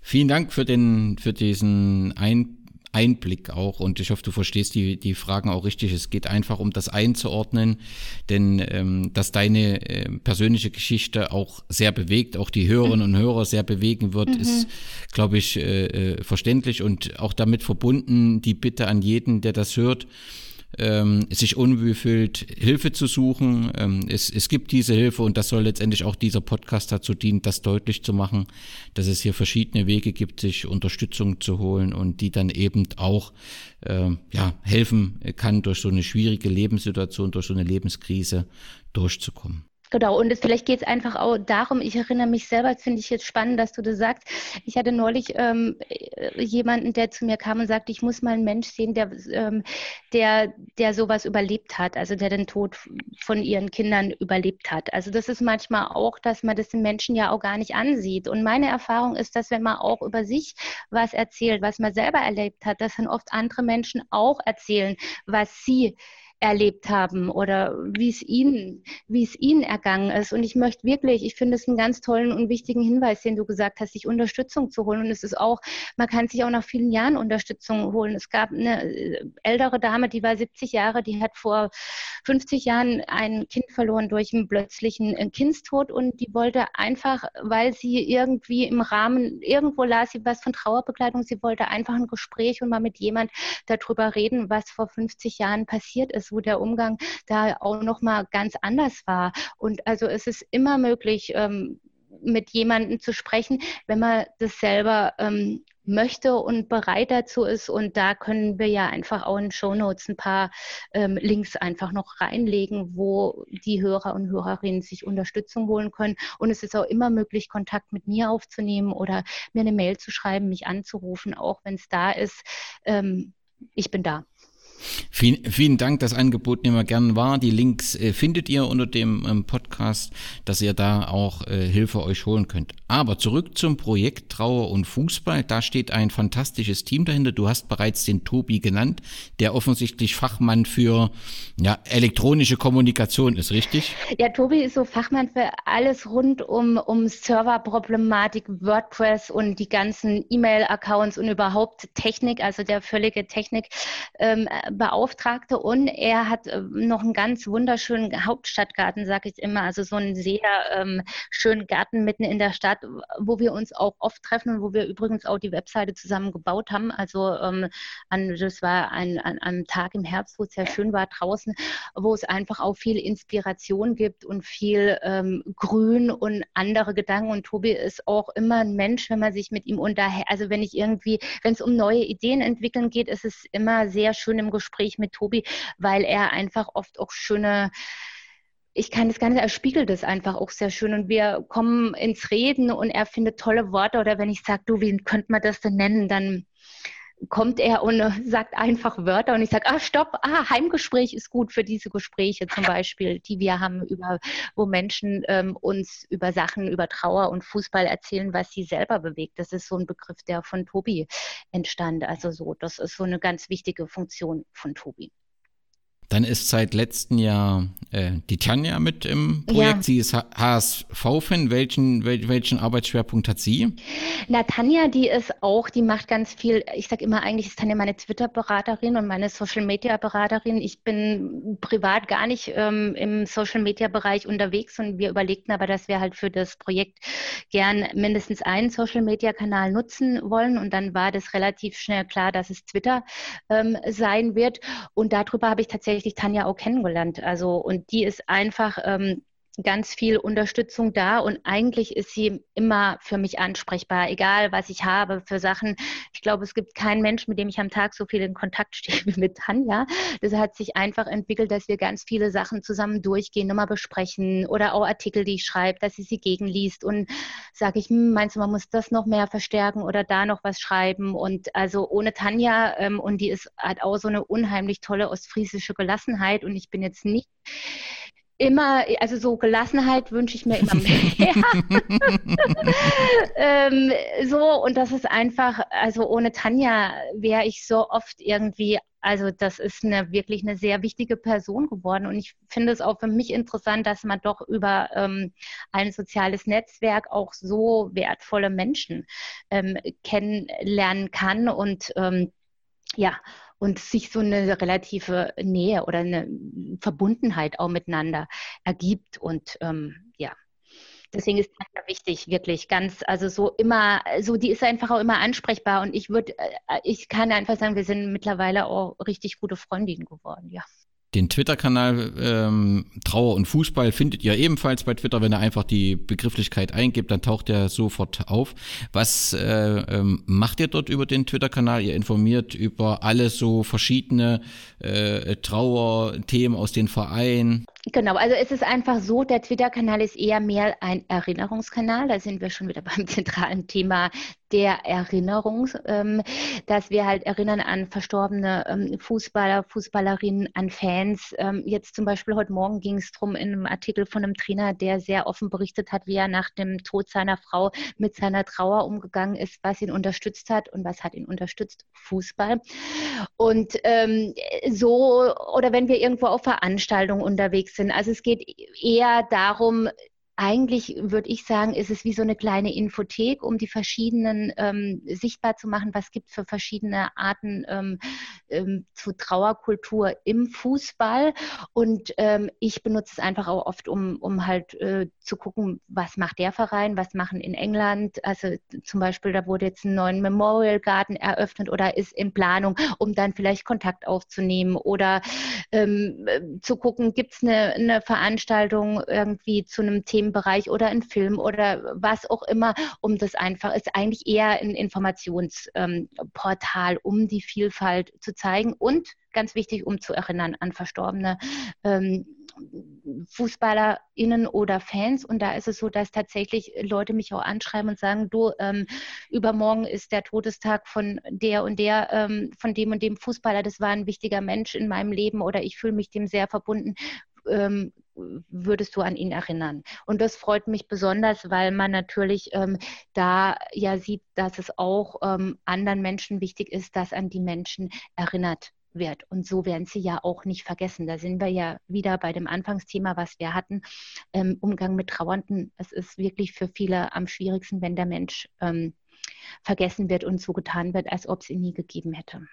Vielen Dank für den, für diesen Ein Einblick auch und ich hoffe, du verstehst die, die Fragen auch richtig. Es geht einfach um das einzuordnen, denn ähm, dass deine äh, persönliche Geschichte auch sehr bewegt, auch die Hörerinnen und Hörer sehr bewegen wird, mhm. ist, glaube ich, äh, äh, verständlich und auch damit verbunden die Bitte an jeden, der das hört, ähm, sich unmüde fühlt, Hilfe zu suchen. Ähm, es, es gibt diese Hilfe und das soll letztendlich auch dieser Podcast dazu dienen, das deutlich zu machen, dass es hier verschiedene Wege gibt, sich Unterstützung zu holen und die dann eben auch äh, ja, helfen kann, durch so eine schwierige Lebenssituation, durch so eine Lebenskrise durchzukommen. Genau, und es, vielleicht geht es einfach auch darum, ich erinnere mich selber, das finde ich jetzt spannend, dass du das sagst. Ich hatte neulich ähm, äh, jemanden, der zu mir kam und sagte, ich muss mal einen Mensch sehen, der, ähm, der, der sowas überlebt hat, also der den Tod von ihren Kindern überlebt hat. Also das ist manchmal auch, dass man das den Menschen ja auch gar nicht ansieht. Und meine Erfahrung ist, dass wenn man auch über sich was erzählt, was man selber erlebt hat, dass dann oft andere Menschen auch erzählen, was sie erlebt haben oder wie es ihnen, wie es ihnen ergangen ist. Und ich möchte wirklich, ich finde es einen ganz tollen und wichtigen Hinweis, den du gesagt hast, sich Unterstützung zu holen. Und es ist auch, man kann sich auch nach vielen Jahren Unterstützung holen. Es gab eine äh, ältere Dame, die war 70 Jahre, die hat vor 50 Jahren ein Kind verloren durch einen plötzlichen äh, Kindstod und die wollte einfach, weil sie irgendwie im Rahmen, irgendwo las sie was von Trauerbekleidung, sie wollte einfach ein Gespräch und mal mit jemand darüber reden, was vor 50 Jahren passiert ist ist, wo der Umgang da auch nochmal ganz anders war. Und also es ist immer möglich, ähm, mit jemandem zu sprechen, wenn man das selber ähm, möchte und bereit dazu ist. Und da können wir ja einfach auch in Show Notes ein paar ähm, Links einfach noch reinlegen, wo die Hörer und Hörerinnen sich Unterstützung holen können. Und es ist auch immer möglich, Kontakt mit mir aufzunehmen oder mir eine Mail zu schreiben, mich anzurufen, auch wenn es da ist. Ähm, ich bin da. Vielen, vielen Dank, das Angebot nehmen wir gern wahr. Die Links äh, findet ihr unter dem ähm, Podcast, dass ihr da auch äh, Hilfe euch holen könnt. Aber zurück zum Projekt Trauer und Fußball. Da steht ein fantastisches Team dahinter. Du hast bereits den Tobi genannt, der offensichtlich Fachmann für ja, elektronische Kommunikation ist, richtig? Ja, Tobi ist so Fachmann für alles rund um, um Serverproblematik, WordPress und die ganzen E-Mail-Accounts und überhaupt Technik, also der völlige Technik. Ähm, Beauftragte und er hat äh, noch einen ganz wunderschönen Hauptstadtgarten, sage ich immer, also so einen sehr ähm, schönen Garten mitten in der Stadt, wo wir uns auch oft treffen und wo wir übrigens auch die Webseite zusammen gebaut haben. Also ähm, an, das war ein, an, einem Tag im Herbst, wo es sehr schön war draußen, wo es einfach auch viel Inspiration gibt und viel ähm, Grün und andere Gedanken. Und Tobi ist auch immer ein Mensch, wenn man sich mit ihm unterhält. Also wenn ich irgendwie, wenn es um neue Ideen entwickeln geht, ist es immer sehr schön im Gespräch mit Tobi, weil er einfach oft auch schöne ich kann das gar nicht, er spiegelt es einfach auch sehr schön und wir kommen ins Reden und er findet tolle Worte oder wenn ich sage, du, wie könnte man das denn nennen, dann kommt er und sagt einfach Wörter und ich sage, ah, stopp, ah, Heimgespräch ist gut für diese Gespräche zum Beispiel, die wir haben, über, wo Menschen ähm, uns über Sachen, über Trauer und Fußball erzählen, was sie selber bewegt. Das ist so ein Begriff, der von Tobi entstand. Also so, das ist so eine ganz wichtige Funktion von Tobi. Dann ist seit letztem Jahr äh, die Tanja mit im Projekt. Ja. Sie ist HSV-Fan. Welchen, wel, welchen Arbeitsschwerpunkt hat sie? Na, Tanja, die ist auch, die macht ganz viel. Ich sage immer, eigentlich ist Tanja meine Twitter-Beraterin und meine Social-Media-Beraterin. Ich bin privat gar nicht ähm, im Social-Media-Bereich unterwegs und wir überlegten aber, dass wir halt für das Projekt gern mindestens einen Social-Media-Kanal nutzen wollen. Und dann war das relativ schnell klar, dass es Twitter ähm, sein wird. Und darüber habe ich tatsächlich tatsächlich Tanja auch kennengelernt. Also, und die ist einfach ähm, ganz viel Unterstützung da und eigentlich ist sie immer für mich ansprechbar, egal was ich habe für Sachen. Ich glaube, es gibt keinen Mensch, mit dem ich am Tag so viel in Kontakt stehe wie mit Tanja. Das hat sich einfach entwickelt, dass wir ganz viele Sachen zusammen durchgehen, nochmal besprechen oder auch Artikel, die ich schreibe, dass sie sie gegenliest und sage ich, hm, meinst du, man muss das noch mehr verstärken oder da noch was schreiben und also ohne Tanja ähm, und die ist, hat auch so eine unheimlich tolle ostfriesische Gelassenheit und ich bin jetzt nicht immer, also so Gelassenheit wünsche ich mir immer mehr. ähm, so, und das ist einfach, also ohne Tanja wäre ich so oft irgendwie, also das ist eine wirklich eine sehr wichtige Person geworden. Und ich finde es auch für mich interessant, dass man doch über ähm, ein soziales Netzwerk auch so wertvolle Menschen ähm, kennenlernen kann und ähm, ja, und sich so eine relative Nähe oder eine Verbundenheit auch miteinander ergibt. Und ähm, ja, deswegen ist das wichtig, wirklich ganz, also so immer, so die ist einfach auch immer ansprechbar und ich würde, äh, ich kann einfach sagen, wir sind mittlerweile auch richtig gute Freundinnen geworden, ja. Den Twitter-Kanal ähm, Trauer und Fußball findet ihr ebenfalls bei Twitter. Wenn ihr einfach die Begrifflichkeit eingibt, dann taucht er sofort auf. Was äh, ähm, macht ihr dort über den Twitter-Kanal? Ihr informiert über alle so verschiedene äh, Trauerthemen aus den Vereinen. Genau, also es ist einfach so, der Twitter-Kanal ist eher mehr ein Erinnerungskanal. Da sind wir schon wieder beim zentralen Thema der Erinnerung, ähm, dass wir halt erinnern an verstorbene ähm, Fußballer, Fußballerinnen, an Fans. Ähm, jetzt zum Beispiel heute Morgen ging es darum in einem Artikel von einem Trainer, der sehr offen berichtet hat, wie er nach dem Tod seiner Frau mit seiner Trauer umgegangen ist, was ihn unterstützt hat und was hat ihn unterstützt? Fußball. Und ähm, so, oder wenn wir irgendwo auf Veranstaltungen unterwegs sind, also es geht eher darum, eigentlich würde ich sagen, ist es wie so eine kleine Infothek, um die verschiedenen ähm, sichtbar zu machen, was gibt es für verschiedene Arten ähm, ähm, zu Trauerkultur im Fußball. Und ähm, ich benutze es einfach auch oft, um, um halt äh, zu gucken, was macht der Verein, was machen in England. Also zum Beispiel, da wurde jetzt ein neuen Memorial Garden eröffnet oder ist in Planung, um dann vielleicht Kontakt aufzunehmen oder ähm, äh, zu gucken, gibt es eine, eine Veranstaltung irgendwie zu einem Thema, Themenbereich oder ein Film oder was auch immer, um das einfach, ist eigentlich eher ein Informationsportal, ähm, um die Vielfalt zu zeigen und ganz wichtig, um zu erinnern an verstorbene ähm, FußballerInnen oder Fans. Und da ist es so, dass tatsächlich Leute mich auch anschreiben und sagen, du, ähm, übermorgen ist der Todestag von der und der, ähm, von dem und dem Fußballer, das war ein wichtiger Mensch in meinem Leben oder ich fühle mich dem sehr verbunden. Ähm, würdest du an ihn erinnern? Und das freut mich besonders, weil man natürlich ähm, da ja sieht, dass es auch ähm, anderen Menschen wichtig ist, dass an die Menschen erinnert wird. Und so werden sie ja auch nicht vergessen. Da sind wir ja wieder bei dem Anfangsthema, was wir hatten, ähm, Umgang mit Trauernden. Es ist wirklich für viele am schwierigsten, wenn der Mensch ähm, vergessen wird und so getan wird, als ob es ihn nie gegeben hätte.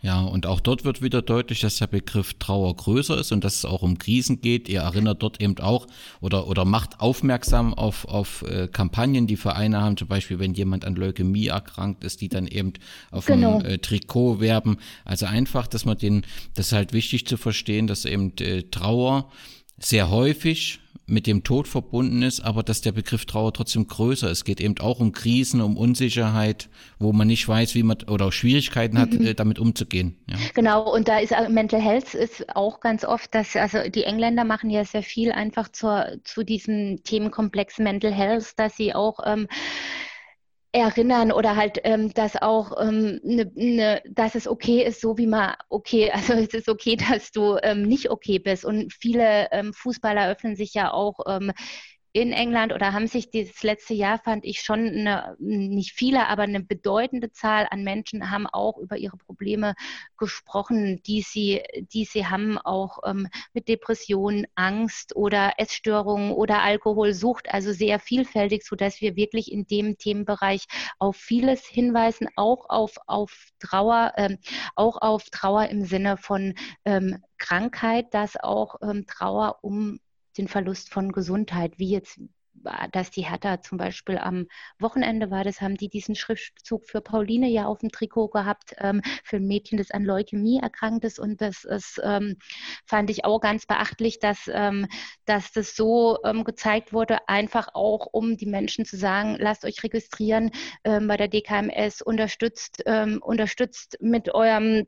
Ja, und auch dort wird wieder deutlich, dass der Begriff Trauer größer ist und dass es auch um Krisen geht. Ihr erinnert dort eben auch oder, oder macht aufmerksam auf, auf äh, Kampagnen, die Vereine haben, zum Beispiel, wenn jemand an Leukämie erkrankt ist, die dann eben auf genau. dem äh, Trikot werben. Also einfach, dass man den, das ist halt wichtig zu verstehen, dass eben äh, Trauer sehr häufig mit dem Tod verbunden ist, aber dass der Begriff Trauer trotzdem größer ist. Es geht eben auch um Krisen, um Unsicherheit, wo man nicht weiß, wie man oder Schwierigkeiten hat, mhm. Äh, damit umzugehen. Ja. Genau, und da ist äh, Mental Health ist auch ganz oft, dass also die Engländer machen ja sehr viel einfach zur, zu diesem Themenkomplex Mental Health, dass sie auch ähm, erinnern oder halt, ähm, dass auch, ähm, ne, ne, dass es okay ist, so wie man okay, also es ist okay, dass du ähm, nicht okay bist. Und viele ähm, Fußballer öffnen sich ja auch ähm, in England oder haben sich dieses letzte Jahr, fand ich schon eine, nicht viele, aber eine bedeutende Zahl an Menschen haben auch über ihre Probleme gesprochen, die sie, die sie haben, auch ähm, mit Depressionen, Angst oder Essstörungen oder Alkoholsucht, also sehr vielfältig, sodass wir wirklich in dem Themenbereich auf vieles hinweisen, auch auf, auf Trauer, ähm, auch auf Trauer im Sinne von ähm, Krankheit, dass auch ähm, Trauer um den Verlust von Gesundheit, wie jetzt dass die Hertha zum Beispiel am Wochenende war, das haben die diesen Schriftzug für Pauline ja auf dem Trikot gehabt, ähm, für ein Mädchen, das an Leukämie erkrankt ist. Und das ist, ähm, fand ich auch ganz beachtlich, dass, ähm, dass das so ähm, gezeigt wurde, einfach auch um die Menschen zu sagen, lasst euch registrieren ähm, bei der DKMS, unterstützt, ähm, unterstützt mit eurem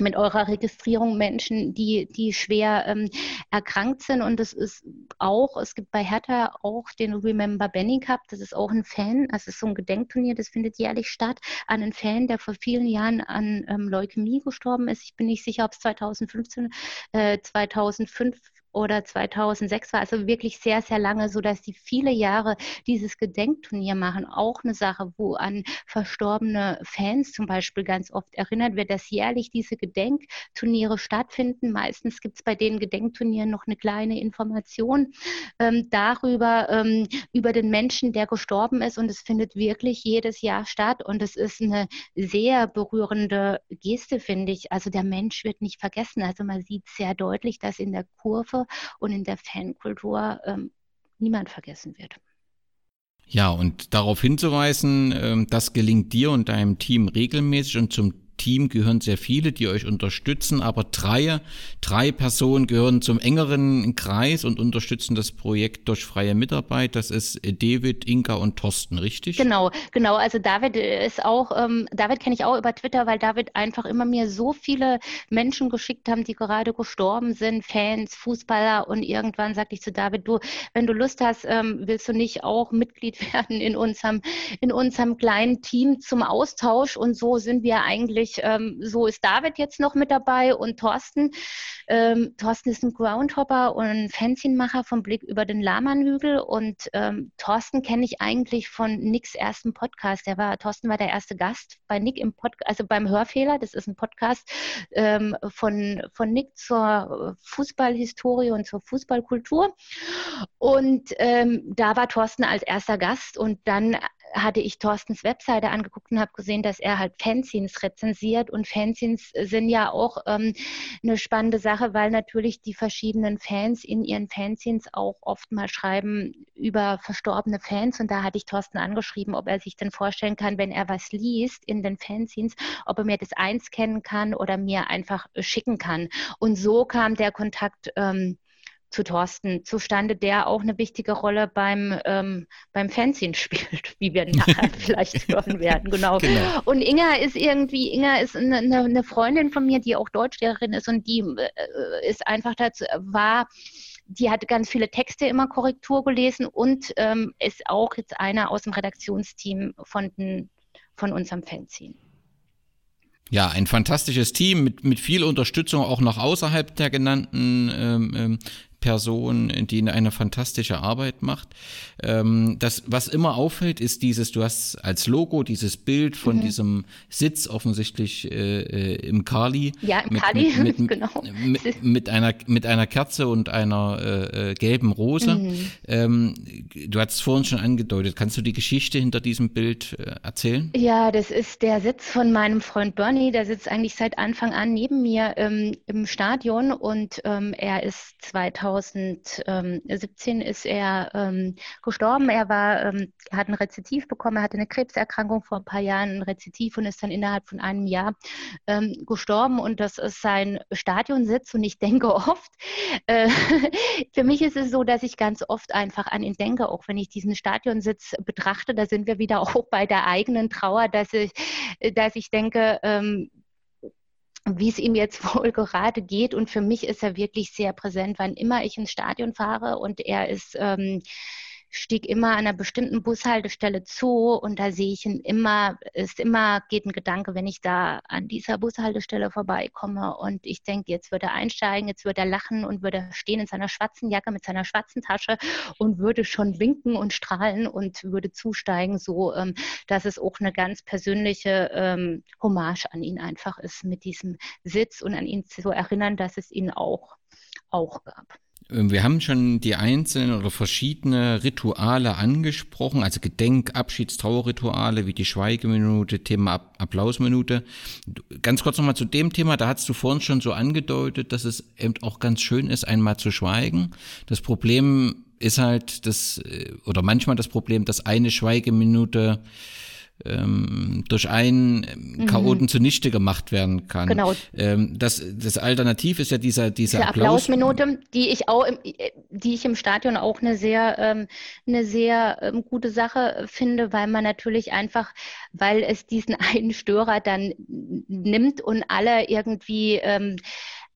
mit eurer Registrierung Menschen, die, die schwer ähm, erkrankt sind. Und es ist auch, es gibt bei Hertha auch den Remember Benny Cup. Das ist auch ein Fan, also es ist so ein Gedenkturnier, das findet jährlich statt, an einen Fan, der vor vielen Jahren an ähm, Leukämie gestorben ist. Ich bin nicht sicher, ob es 2015, äh, 2005 oder 2006 war, also wirklich sehr, sehr lange, so dass die viele Jahre dieses Gedenkturnier machen. Auch eine Sache, wo an verstorbene Fans zum Beispiel ganz oft erinnert wird, dass jährlich diese Gedenkturniere stattfinden. Meistens gibt es bei den Gedenkturnieren noch eine kleine Information ähm, darüber, ähm, über den Menschen, der gestorben ist. Und es findet wirklich jedes Jahr statt. Und es ist eine sehr berührende Geste, finde ich. Also der Mensch wird nicht vergessen. Also man sieht sehr deutlich, dass in der Kurve und in der Fankultur ähm, niemand vergessen wird. Ja, und darauf hinzuweisen, ähm, das gelingt dir und deinem Team regelmäßig und zum Team gehören sehr viele, die euch unterstützen, aber drei, drei Personen gehören zum engeren Kreis und unterstützen das Projekt durch freie Mitarbeit. Das ist David, Inka und Thorsten, richtig? Genau, genau. Also David ist auch, ähm, David kenne ich auch über Twitter, weil David einfach immer mir so viele Menschen geschickt haben, die gerade gestorben sind, Fans, Fußballer und irgendwann sagte ich zu David, du, wenn du Lust hast, ähm, willst du nicht auch Mitglied werden in unserem, in unserem kleinen Team zum Austausch und so sind wir eigentlich, ähm, so ist David jetzt noch mit dabei und Thorsten. Ähm, Thorsten ist ein Groundhopper und Fanzinmacher vom Blick über den Lamanhügel und ähm, Thorsten kenne ich eigentlich von Nicks ersten Podcast. Der war, Thorsten war der erste Gast bei Nick im Podcast, also beim Hörfehler. Das ist ein Podcast ähm, von, von Nick zur Fußballhistorie und zur Fußballkultur. Und ähm, da war Thorsten als erster Gast und dann hatte ich Thorstens Webseite angeguckt und habe gesehen, dass er halt Fanzines rezensiert. Und Fanzines sind ja auch ähm, eine spannende Sache, weil natürlich die verschiedenen Fans in ihren Fanzines auch oft mal schreiben über verstorbene Fans. Und da hatte ich Thorsten angeschrieben, ob er sich denn vorstellen kann, wenn er was liest in den Fanzines, ob er mir das einscannen kann oder mir einfach schicken kann. Und so kam der Kontakt. Ähm, zu Thorsten zustande, der auch eine wichtige Rolle beim, ähm, beim Fanzine spielt, wie wir nachher vielleicht hören werden. Genau. genau. Und Inga ist irgendwie, Inga ist eine, eine, Freundin von mir, die auch Deutschlehrerin ist und die äh, ist einfach dazu, war, die hat ganz viele Texte immer Korrektur gelesen und ähm, ist auch jetzt einer aus dem Redaktionsteam von, den, von unserem Fanzine. Ja, ein fantastisches Team mit, mit viel Unterstützung auch noch außerhalb der genannten ähm, ähm Person, die eine fantastische Arbeit macht. Ähm, das, was immer auffällt, ist dieses, du hast als Logo dieses Bild von mhm. diesem Sitz offensichtlich äh, äh im Kali. Ja, im mit, Kali, mit, mit, genau. Mit, mit, einer, mit einer Kerze und einer äh, äh, gelben Rose. Mhm. Ähm, du hast es vorhin schon angedeutet. Kannst du die Geschichte hinter diesem Bild äh, erzählen? Ja, das ist der Sitz von meinem Freund Bernie. Der sitzt eigentlich seit Anfang an neben mir ähm, im Stadion und ähm, er ist 2000 2017 ist er ähm, gestorben. Er war, ähm, hat ein Rezitiv bekommen, er hatte eine Krebserkrankung vor ein paar Jahren, ein Rezitiv und ist dann innerhalb von einem Jahr ähm, gestorben. Und das ist sein Stadionsitz. Und ich denke oft, äh, für mich ist es so, dass ich ganz oft einfach an ihn denke, auch wenn ich diesen Stadionsitz betrachte. Da sind wir wieder auch bei der eigenen Trauer, dass ich, dass ich denke, ähm, wie es ihm jetzt wohl gerade geht. Und für mich ist er wirklich sehr präsent, wann immer ich ins Stadion fahre und er ist ähm, stieg immer an einer bestimmten Bushaltestelle zu und da sehe ich ihn immer, ist immer, geht ein Gedanke, wenn ich da an dieser Bushaltestelle vorbeikomme und ich denke, jetzt wird er einsteigen, jetzt wird er lachen und würde stehen in seiner schwarzen Jacke mit seiner schwarzen Tasche und würde schon winken und strahlen und würde zusteigen, so ähm, dass es auch eine ganz persönliche ähm, Hommage an ihn einfach ist, mit diesem Sitz und an ihn zu erinnern, dass es ihn auch, auch gab. Ähm, wir haben schon die einzelnen oder verschiedene Rituale angesprochen, also Gedenk-, Abschieds-, Trauerrituale wie die Schweigeminute, Thema Applausminute. Ganz kurz nochmal zu dem Thema, da hast du vorhin schon so angedeutet, dass es eben auch ganz schön ist, einmal zu schweigen. Das Problem ist halt das, äh, oder manchmal das Problem, dass eine Schweigeminute ähm, durch einen mhm. Chaoten zunichte gemacht werden kann. Genau. Ähm, das, das Alternativ ist ja dieser, dieser Diese Applaus Applausminute, die ich auch im, die ich im Stadion auch eine sehr, ähm, eine sehr ähm, gute Sache finde, weil man natürlich einfach, weil es diesen einen Störer dann nimmt und alle irgendwie ähm,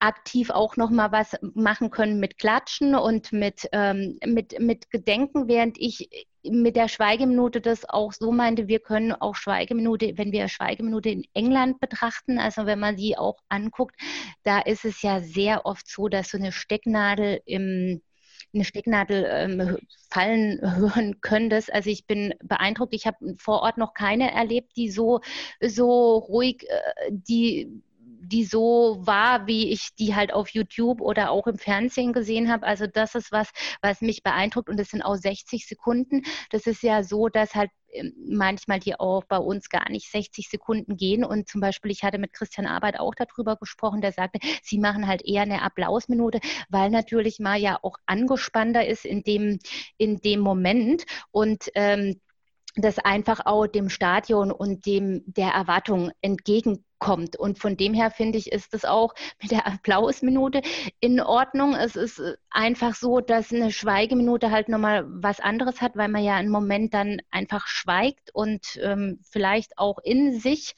aktiv auch noch mal was machen können mit Klatschen und mit, ähm, mit, mit Gedenken, während ich mit der Schweigeminute das auch so meinte, wir können auch Schweigeminute, wenn wir Schweigeminute in England betrachten, also wenn man die auch anguckt, da ist es ja sehr oft so, dass so eine Stecknadel im eine Stecknadel ähm, fallen hören könntest. Also ich bin beeindruckt. Ich habe vor Ort noch keine erlebt, die so, so ruhig, äh, die die so war, wie ich die halt auf YouTube oder auch im Fernsehen gesehen habe. Also das ist was, was mich beeindruckt und das sind auch 60 Sekunden. Das ist ja so, dass halt ähm, manchmal die auch bei uns gar nicht 60 Sekunden gehen. Und zum Beispiel, ich hatte mit Christian Arbeit auch darüber gesprochen, der sagte, sie machen halt eher eine Applausminute, weil natürlich mal ja auch angespannter ist in dem, in dem Moment. Und ähm, das einfach auch dem Stadion und dem der Erwartung entgegenkommt. Und von dem her finde ich, ist es auch mit der Applausminute in Ordnung. Es ist einfach so, dass eine Schweigeminute halt nochmal was anderes hat, weil man ja einen Moment dann einfach schweigt und ähm, vielleicht auch in sich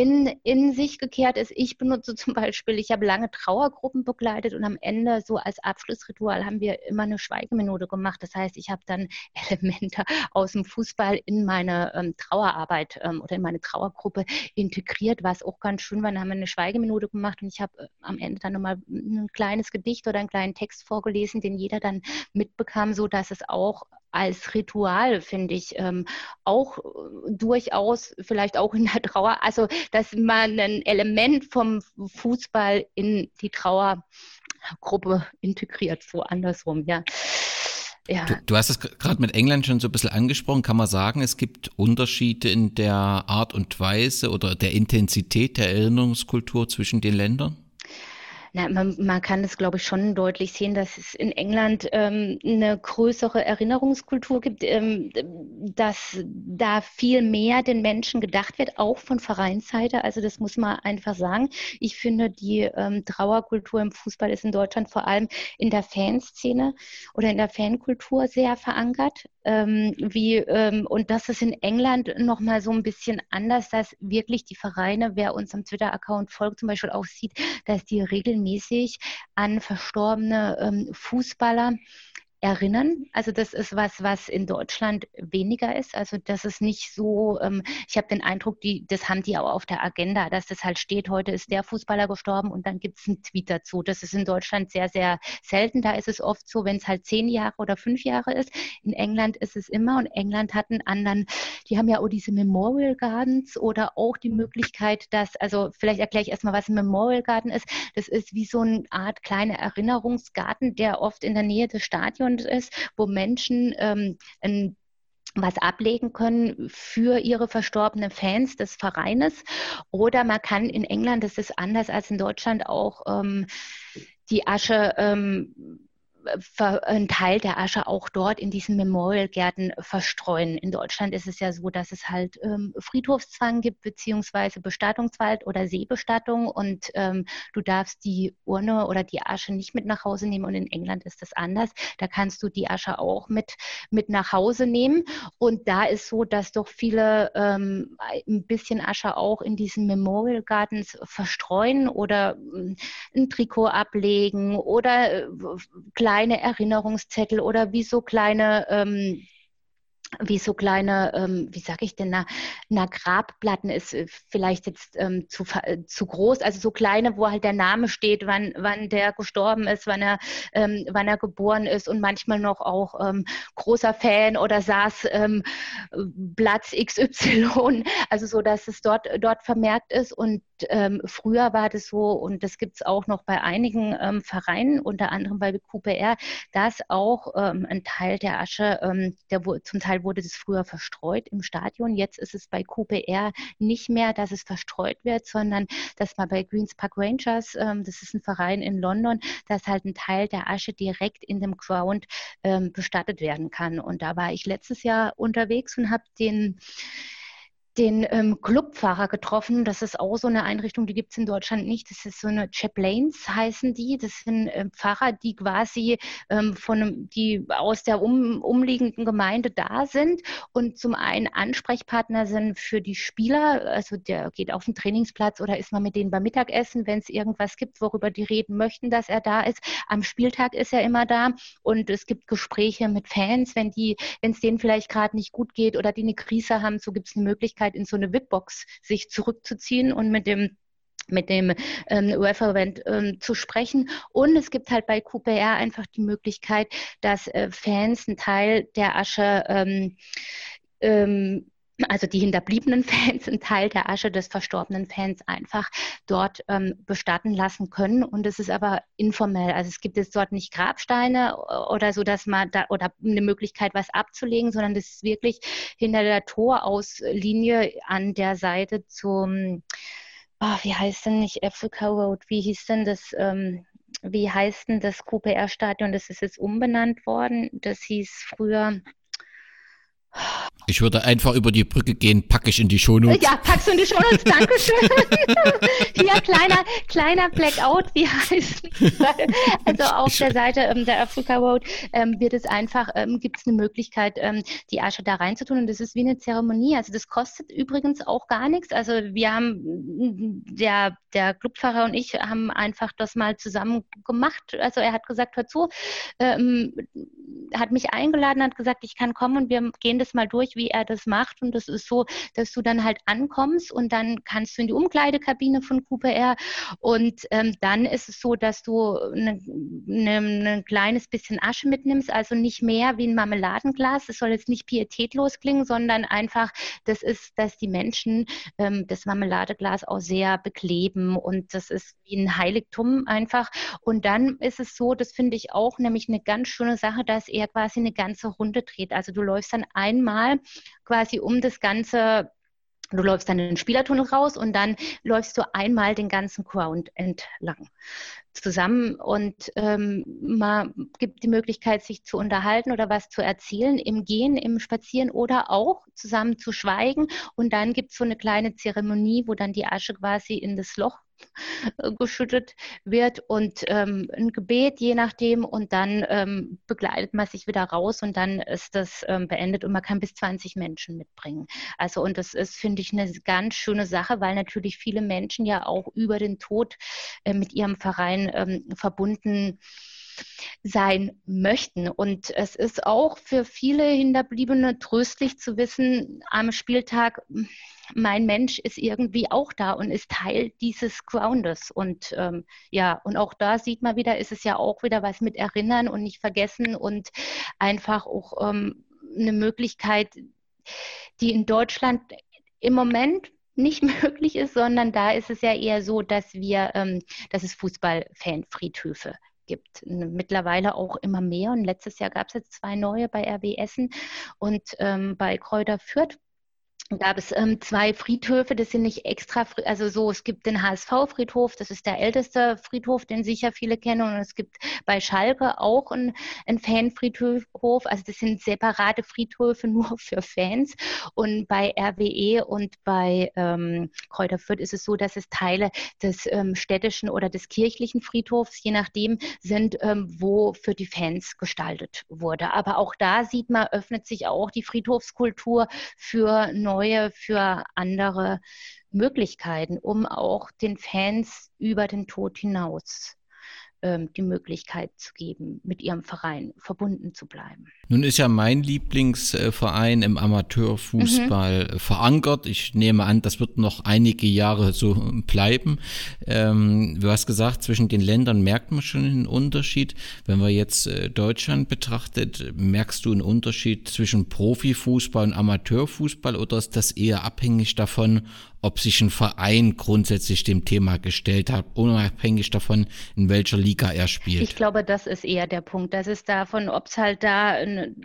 in, in sich gekehrt ist. Ich benutze zum Beispiel, ich habe lange Trauergruppen begleitet und am Ende so als Abschlussritual haben wir immer eine Schweigeminute gemacht. Das heißt, ich habe dann Elemente aus dem Fußball in meine ähm, Trauerarbeit ähm, oder in meine Trauergruppe integriert, was auch ganz schön war. Dann haben wir eine Schweigeminute gemacht und ich habe äh, am Ende dann nochmal ein kleines Gedicht oder einen kleinen Text vorgelesen, den jeder dann mitbekam, so dass es auch als Ritual, finde ich, ähm, auch äh, durchaus vielleicht auch in der Trauer, also dass man ein Element vom Fußball in die Trauergruppe integriert, so andersrum, ja. Ja. Du, du, hast es gerade mit England schon so ein bisschen angesprochen. Kann man sagen, es gibt Unterschiede in der Art und Weise oder der Intensität der Erinnerungskultur zwischen den Ländern? Na, man, man kann es, glaube ich, schon deutlich sehen, dass es in England ähm, eine größere Erinnerungskultur gibt, ähm, dass da viel mehr den Menschen gedacht wird, auch von Vereinsseite. Also das muss man einfach sagen. Ich finde, die ähm, Trauerkultur im Fußball ist in Deutschland vor allem in der Fanszene oder in der Fankultur sehr verankert. Ähm, wie, ähm, und das ist in England nochmal so ein bisschen anders, dass wirklich die Vereine, wer uns am Twitter-Account folgt, zum Beispiel auch sieht, dass die regelmäßig an verstorbene ähm, Fußballer erinnern. Also das ist was, was in Deutschland weniger ist. Also das ist nicht so, ähm, ich habe den Eindruck, die, das haben die auch auf der Agenda, dass das halt steht, heute ist der Fußballer gestorben und dann gibt es einen Tweet dazu. Das ist in Deutschland sehr, sehr selten. Da ist es oft so, wenn es halt zehn Jahre oder fünf Jahre ist. In England ist es immer und England hat einen anderen, die haben ja auch diese Memorial Gardens oder auch die Möglichkeit, dass, also vielleicht erkläre ich erstmal, was ein Memorial Garden ist. Das ist wie so eine Art kleiner Erinnerungsgarten, der oft in der Nähe des Stadions Hintergrund ist, wo Menschen ähm, ein was ablegen können für ihre verstorbenen Fans des Vereines. Oder man kann in England, das ist anders als in Deutschland, auch ähm, die Asche ähm, einen Teil der Asche auch dort in diesen Memorialgärten verstreuen. In Deutschland ist es ja so, dass es halt ähm, Friedhofszwang gibt, beziehungsweise Bestattungswald oder Seebestattung und ähm, du darfst die Urne oder die Asche nicht mit nach Hause nehmen und in England ist das anders. Da kannst du die Asche auch mit, mit nach Hause nehmen und da ist so, dass doch viele ähm, ein bisschen Asche auch in diesen Memorial Gardens verstreuen oder äh, ein Trikot ablegen oder äh, kleine Erinnerungszettel oder wie so kleine ähm, wie so kleine, ähm, wie sage ich denn, na, na Grabplatten ist äh, vielleicht jetzt ähm, zu, äh, zu groß, also so kleine, wo halt der Name steht, wann, wann der gestorben ist, wann er, ähm, wann er geboren ist und manchmal noch auch ähm, großer Fan oder saß ähm, Platz XY, also so, dass es dort, dort vermerkt ist und ähm, früher war das so und das gibt es auch noch bei einigen ähm, Vereinen, unter anderem bei QPR, dass auch ähm, ein Teil der Asche, ähm, der zum Teil wurde das früher verstreut im Stadion. Jetzt ist es bei QPR nicht mehr, dass es verstreut wird, sondern dass man bei Greens Park Rangers, ähm, das ist ein Verein in London, dass halt ein Teil der Asche direkt in dem Ground ähm, bestattet werden kann. Und da war ich letztes Jahr unterwegs und habe den den ähm, Clubfahrer getroffen. Das ist auch so eine Einrichtung, die gibt es in Deutschland nicht. Das ist so eine Chaplains heißen die. Das sind äh, Pfarrer, die quasi ähm, von die aus der um, umliegenden Gemeinde da sind und zum einen Ansprechpartner sind für die Spieler. Also der geht auf den Trainingsplatz oder ist mal mit denen beim Mittagessen, wenn es irgendwas gibt, worüber die reden möchten, dass er da ist. Am Spieltag ist er immer da und es gibt Gespräche mit Fans, wenn wenn es denen vielleicht gerade nicht gut geht oder die eine Krise haben, so gibt es eine Möglichkeit, Möglichkeit, in so eine VIP-Box sich zurückzuziehen und mit dem mit dem ähm, Referent ähm, zu sprechen. Und es gibt halt bei QPR einfach die Möglichkeit, dass äh, Fans einen Teil der Asche ähm, ähm also die hinterbliebenen Fans, einen Teil der Asche des verstorbenen Fans einfach dort ähm, bestatten lassen können. Und es ist aber informell. Also es gibt jetzt dort nicht Grabsteine oder so, dass man da oder eine Möglichkeit, was abzulegen, sondern das ist wirklich hinter der Torauslinie an der Seite zum, oh, wie heißt denn nicht Africa Road, wie hieß denn das? Ähm, wie heißt denn das QPR-Stadion? Das ist jetzt umbenannt worden. Das hieß früher Ich würde einfach über die Brücke gehen, packe ich in die Shownotes. Ja, packst du in die Shownotes, Dankeschön. Hier, kleiner, kleiner Blackout, wie heißt Also auf der Seite ähm, der Africa Road ähm, wird es einfach, ähm, gibt es eine Möglichkeit, ähm, die Asche da reinzutun und das ist wie eine Zeremonie. Also das kostet übrigens auch gar nichts. Also wir haben, der, der Clubfahrer und ich haben einfach das mal zusammen gemacht. Also er hat gesagt, hör zu, ähm, hat mich eingeladen, hat gesagt, ich kann kommen und wir gehen das mal durch, wie er das macht. Und das ist so, dass du dann halt ankommst und dann kannst du in die Umkleidekabine von QPR und ähm, dann ist es so, dass du ein ne, ne kleines bisschen Asche mitnimmst, also nicht mehr wie ein Marmeladenglas. Das soll jetzt nicht pietätlos klingen, sondern einfach, das ist, dass die Menschen ähm, das Marmeladeglas auch sehr bekleben und das ist wie ein Heiligtum einfach. Und dann ist es so, das finde ich auch nämlich eine ganz schöne Sache, dass er quasi eine ganze Runde dreht. Also du läufst dann einmal quasi um das ganze Du läufst dann in den Spielertunnel raus und dann läufst du einmal den ganzen Ground entlang zusammen und ähm, man gibt die Möglichkeit, sich zu unterhalten oder was zu erzählen im Gehen, im Spazieren oder auch zusammen zu schweigen. Und dann gibt es so eine kleine Zeremonie, wo dann die Asche quasi in das Loch geschüttet wird und ähm, ein Gebet, je nachdem, und dann ähm, begleitet man sich wieder raus und dann ist das ähm, beendet und man kann bis 20 Menschen mitbringen. Also und das ist, finde ich, eine ganz schöne Sache, weil natürlich viele Menschen ja auch über den Tod äh, mit ihrem Verein ähm, verbunden sein möchten. Und es ist auch für viele Hinterbliebene tröstlich zu wissen, am Spieltag, mein Mensch ist irgendwie auch da und ist Teil dieses Groundes. Und ähm, ja, und auch da sieht man wieder, ist es ja auch wieder was mit Erinnern und nicht vergessen und einfach auch ähm, eine Möglichkeit, die in Deutschland im Moment nicht möglich ist, sondern da ist es ja eher so, dass wir, ähm, dass es Fußballfanfriedhöfe gibt. Mittlerweile auch immer mehr und letztes Jahr gab es jetzt zwei neue bei RW Essen und ähm, bei Kräuter Fürth gab es ähm, zwei Friedhöfe, das sind nicht extra, also so, es gibt den HSV-Friedhof, das ist der älteste Friedhof, den sicher viele kennen, und es gibt bei Schalke auch einen, einen Fanfriedhof, also das sind separate Friedhöfe nur für Fans und bei RWE und bei ähm, Kräuter Fürth ist es so, dass es Teile des ähm, städtischen oder des kirchlichen Friedhofs, je nachdem, sind, ähm, wo für die Fans gestaltet wurde. Aber auch da sieht man, öffnet sich auch die Friedhofskultur für neue neue, für andere Möglichkeiten, um auch den Fans über den Tod hinaus die Möglichkeit zu geben, mit ihrem Verein verbunden zu bleiben. Nun ist ja mein Lieblingsverein im Amateurfußball mhm. verankert. Ich nehme an, das wird noch einige Jahre so bleiben. Ähm, du hast gesagt, zwischen den Ländern merkt man schon einen Unterschied. Wenn man jetzt äh, Deutschland betrachtet, merkst du einen Unterschied zwischen Profifußball und Amateurfußball oder ist das eher abhängig davon, ob sich ein Verein grundsätzlich dem Thema gestellt hat, unabhängig davon, in welcher Liga er spielt. Ich glaube, das ist eher der Punkt. Das ist davon, ob es halt da,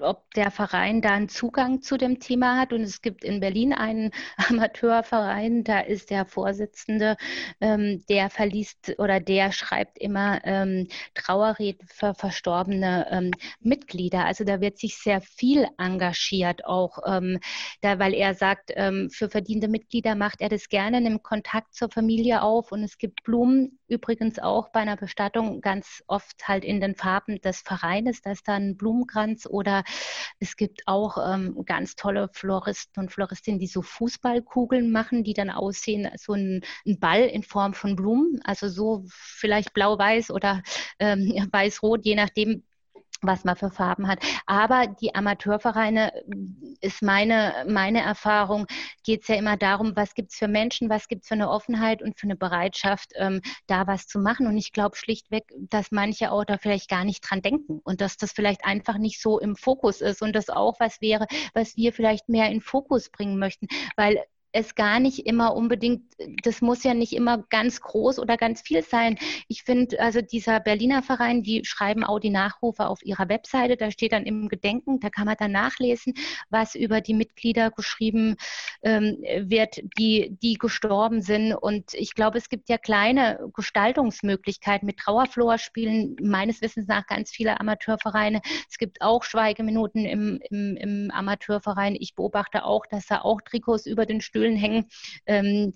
ob der Verein da einen Zugang zu dem Thema hat. Und es gibt in Berlin einen Amateurverein, da ist der Vorsitzende, ähm, der verliest oder der schreibt immer ähm, Trauerreden für verstorbene ähm, Mitglieder. Also da wird sich sehr viel engagiert, auch ähm, da, weil er sagt, ähm, für verdiente Mitglieder macht er er das gerne, nimmt Kontakt zur Familie auf. Und es gibt Blumen, übrigens auch bei einer Bestattung ganz oft halt in den Farben des Vereines, da ist dann ein Blumenkranz oder es gibt auch ähm, ganz tolle Floristen und Floristinnen, die so Fußballkugeln machen, die dann aussehen, so ein, ein Ball in Form von Blumen, also so vielleicht blau-weiß oder ähm, weiß-rot, je nachdem, was man für Farben hat. Aber die Amateurvereine ist meine, meine Erfahrung, geht es ja immer darum, was gibt es für Menschen, was gibt es für eine Offenheit und für eine Bereitschaft, ähm, da was zu machen. Und ich glaube schlichtweg, dass manche auch da vielleicht gar nicht dran denken und dass das vielleicht einfach nicht so im Fokus ist und das auch was wäre, was wir vielleicht mehr in Fokus bringen möchten. Weil es gar nicht immer unbedingt, das muss ja nicht immer ganz groß oder ganz viel sein. Ich finde, also dieser Berliner Verein, die schreiben auch die Nachrufe auf ihrer Webseite, da steht dann im Gedenken, da kann man dann nachlesen, was über die Mitglieder geschrieben ähm, wird, die, die gestorben sind. Und ich glaube, es gibt ja kleine Gestaltungsmöglichkeiten mit Trauerflor spielen meines Wissens nach ganz viele Amateurvereine. Es gibt auch Schweigeminuten im, im, im Amateurverein. Ich beobachte auch, dass da auch Trikots über den Stühlen hängen. Ähm,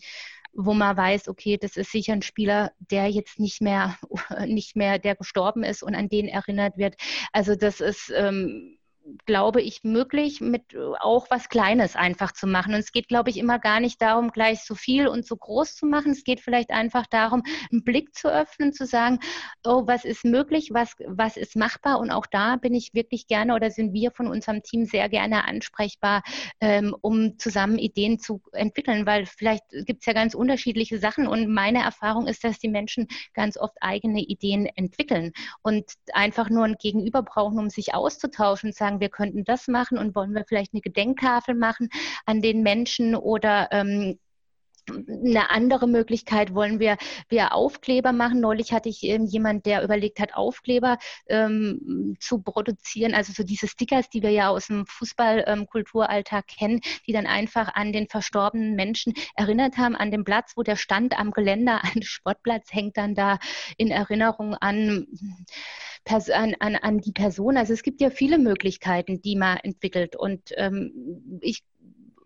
wo man weiß, okay, das ist sicher ein Spieler, der jetzt nicht mehr, nicht mehr, der gestorben ist und an den erinnert wird. Also das ist ähm, glaube ich, möglich, mit äh, auch was Kleines einfach zu machen. Und es geht, glaube ich, immer gar nicht darum, gleich so viel und so groß zu machen. Es geht vielleicht einfach darum, einen Blick zu öffnen, zu sagen, oh, was ist möglich, was, was ist machbar. Und auch da bin ich wirklich gerne oder sind wir von unserem Team sehr gerne ansprechbar, ähm, um zusammen Ideen zu entwickeln, weil vielleicht gibt es ja ganz unterschiedliche Sachen. Und meine Erfahrung ist, dass die Menschen ganz oft eigene Ideen entwickeln und einfach nur ein Gegenüber brauchen, um sich auszutauschen und sagen, wir könnten das machen und wollen wir vielleicht eine Gedenktafel machen an den Menschen oder ähm, eine andere Möglichkeit wollen wir, wir Aufkleber machen. Neulich hatte ich ähm, jemand, der überlegt hat, Aufkleber ähm, zu produzieren, also so diese Stickers, die wir ja aus dem Fußballkulturalltag ähm, kennen, die dann einfach an den verstorbenen Menschen erinnert haben, an den Platz, wo der stand am Geländer, ein Sportplatz hängt dann da in Erinnerung an an, an, an die Person. Also es gibt ja viele Möglichkeiten, die man entwickelt. Und ähm, ich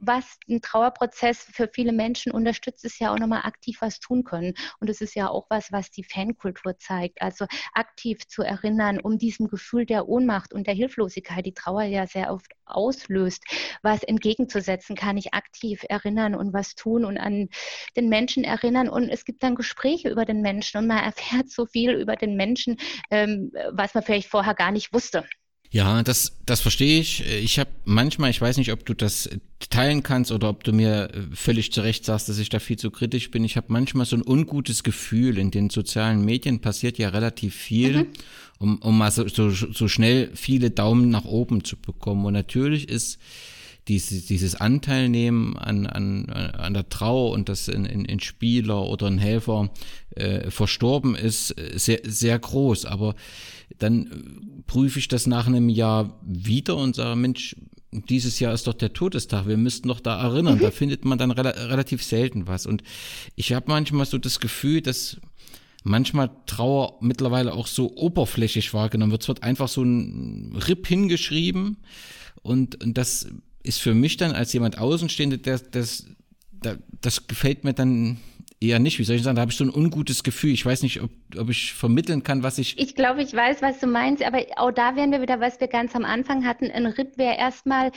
was ein Trauerprozess für viele Menschen unterstützt, ist ja auch nochmal aktiv was tun können. Und es ist ja auch was, was die Fankultur zeigt. Also aktiv zu erinnern, um diesem Gefühl der Ohnmacht und der Hilflosigkeit, die Trauer ja sehr oft auslöst, was entgegenzusetzen, kann ich aktiv erinnern und was tun und an den Menschen erinnern. Und es gibt dann Gespräche über den Menschen und man erfährt so viel über den Menschen, ähm, was man vielleicht vorher gar nicht wusste. Ja, das, das verstehe ich. Ich habe manchmal, ich weiß nicht, ob du das teilen kannst oder ob du mir völlig zu Recht sagst, dass ich da viel zu kritisch bin. Ich habe manchmal so ein ungutes Gefühl. In den sozialen Medien passiert ja relativ viel, mhm. um, um mal so, so, so schnell viele Daumen nach oben zu bekommen. Und natürlich ist dieses, dieses Anteilnehmen an, an, an der Trauer und dass ein, ein, Spieler oder ein Helfer äh, verstorben ist, sehr, sehr groß. Aber dann prüfe ich das nach einem Jahr wieder und sage, Mensch, dieses Jahr ist doch der Todestag, wir müssten doch da erinnern. Mhm. Da findet man dann re relativ selten was. Und ich habe manchmal so das Gefühl, dass manchmal Trauer mittlerweile auch so oberflächlich wahrgenommen wird. Es wird einfach so ein Rip hingeschrieben und, und das ist für mich dann als jemand Außenstehende, das, das, das gefällt mir dann eher nicht. Wie soll ich sagen, da habe ich so ein ungutes Gefühl. Ich weiß nicht, ob, ob ich vermitteln kann, was ich. Ich glaube, ich weiß, was du meinst, aber auch da wären wir wieder, was wir ganz am Anfang hatten. Ein RIP wäre erstmal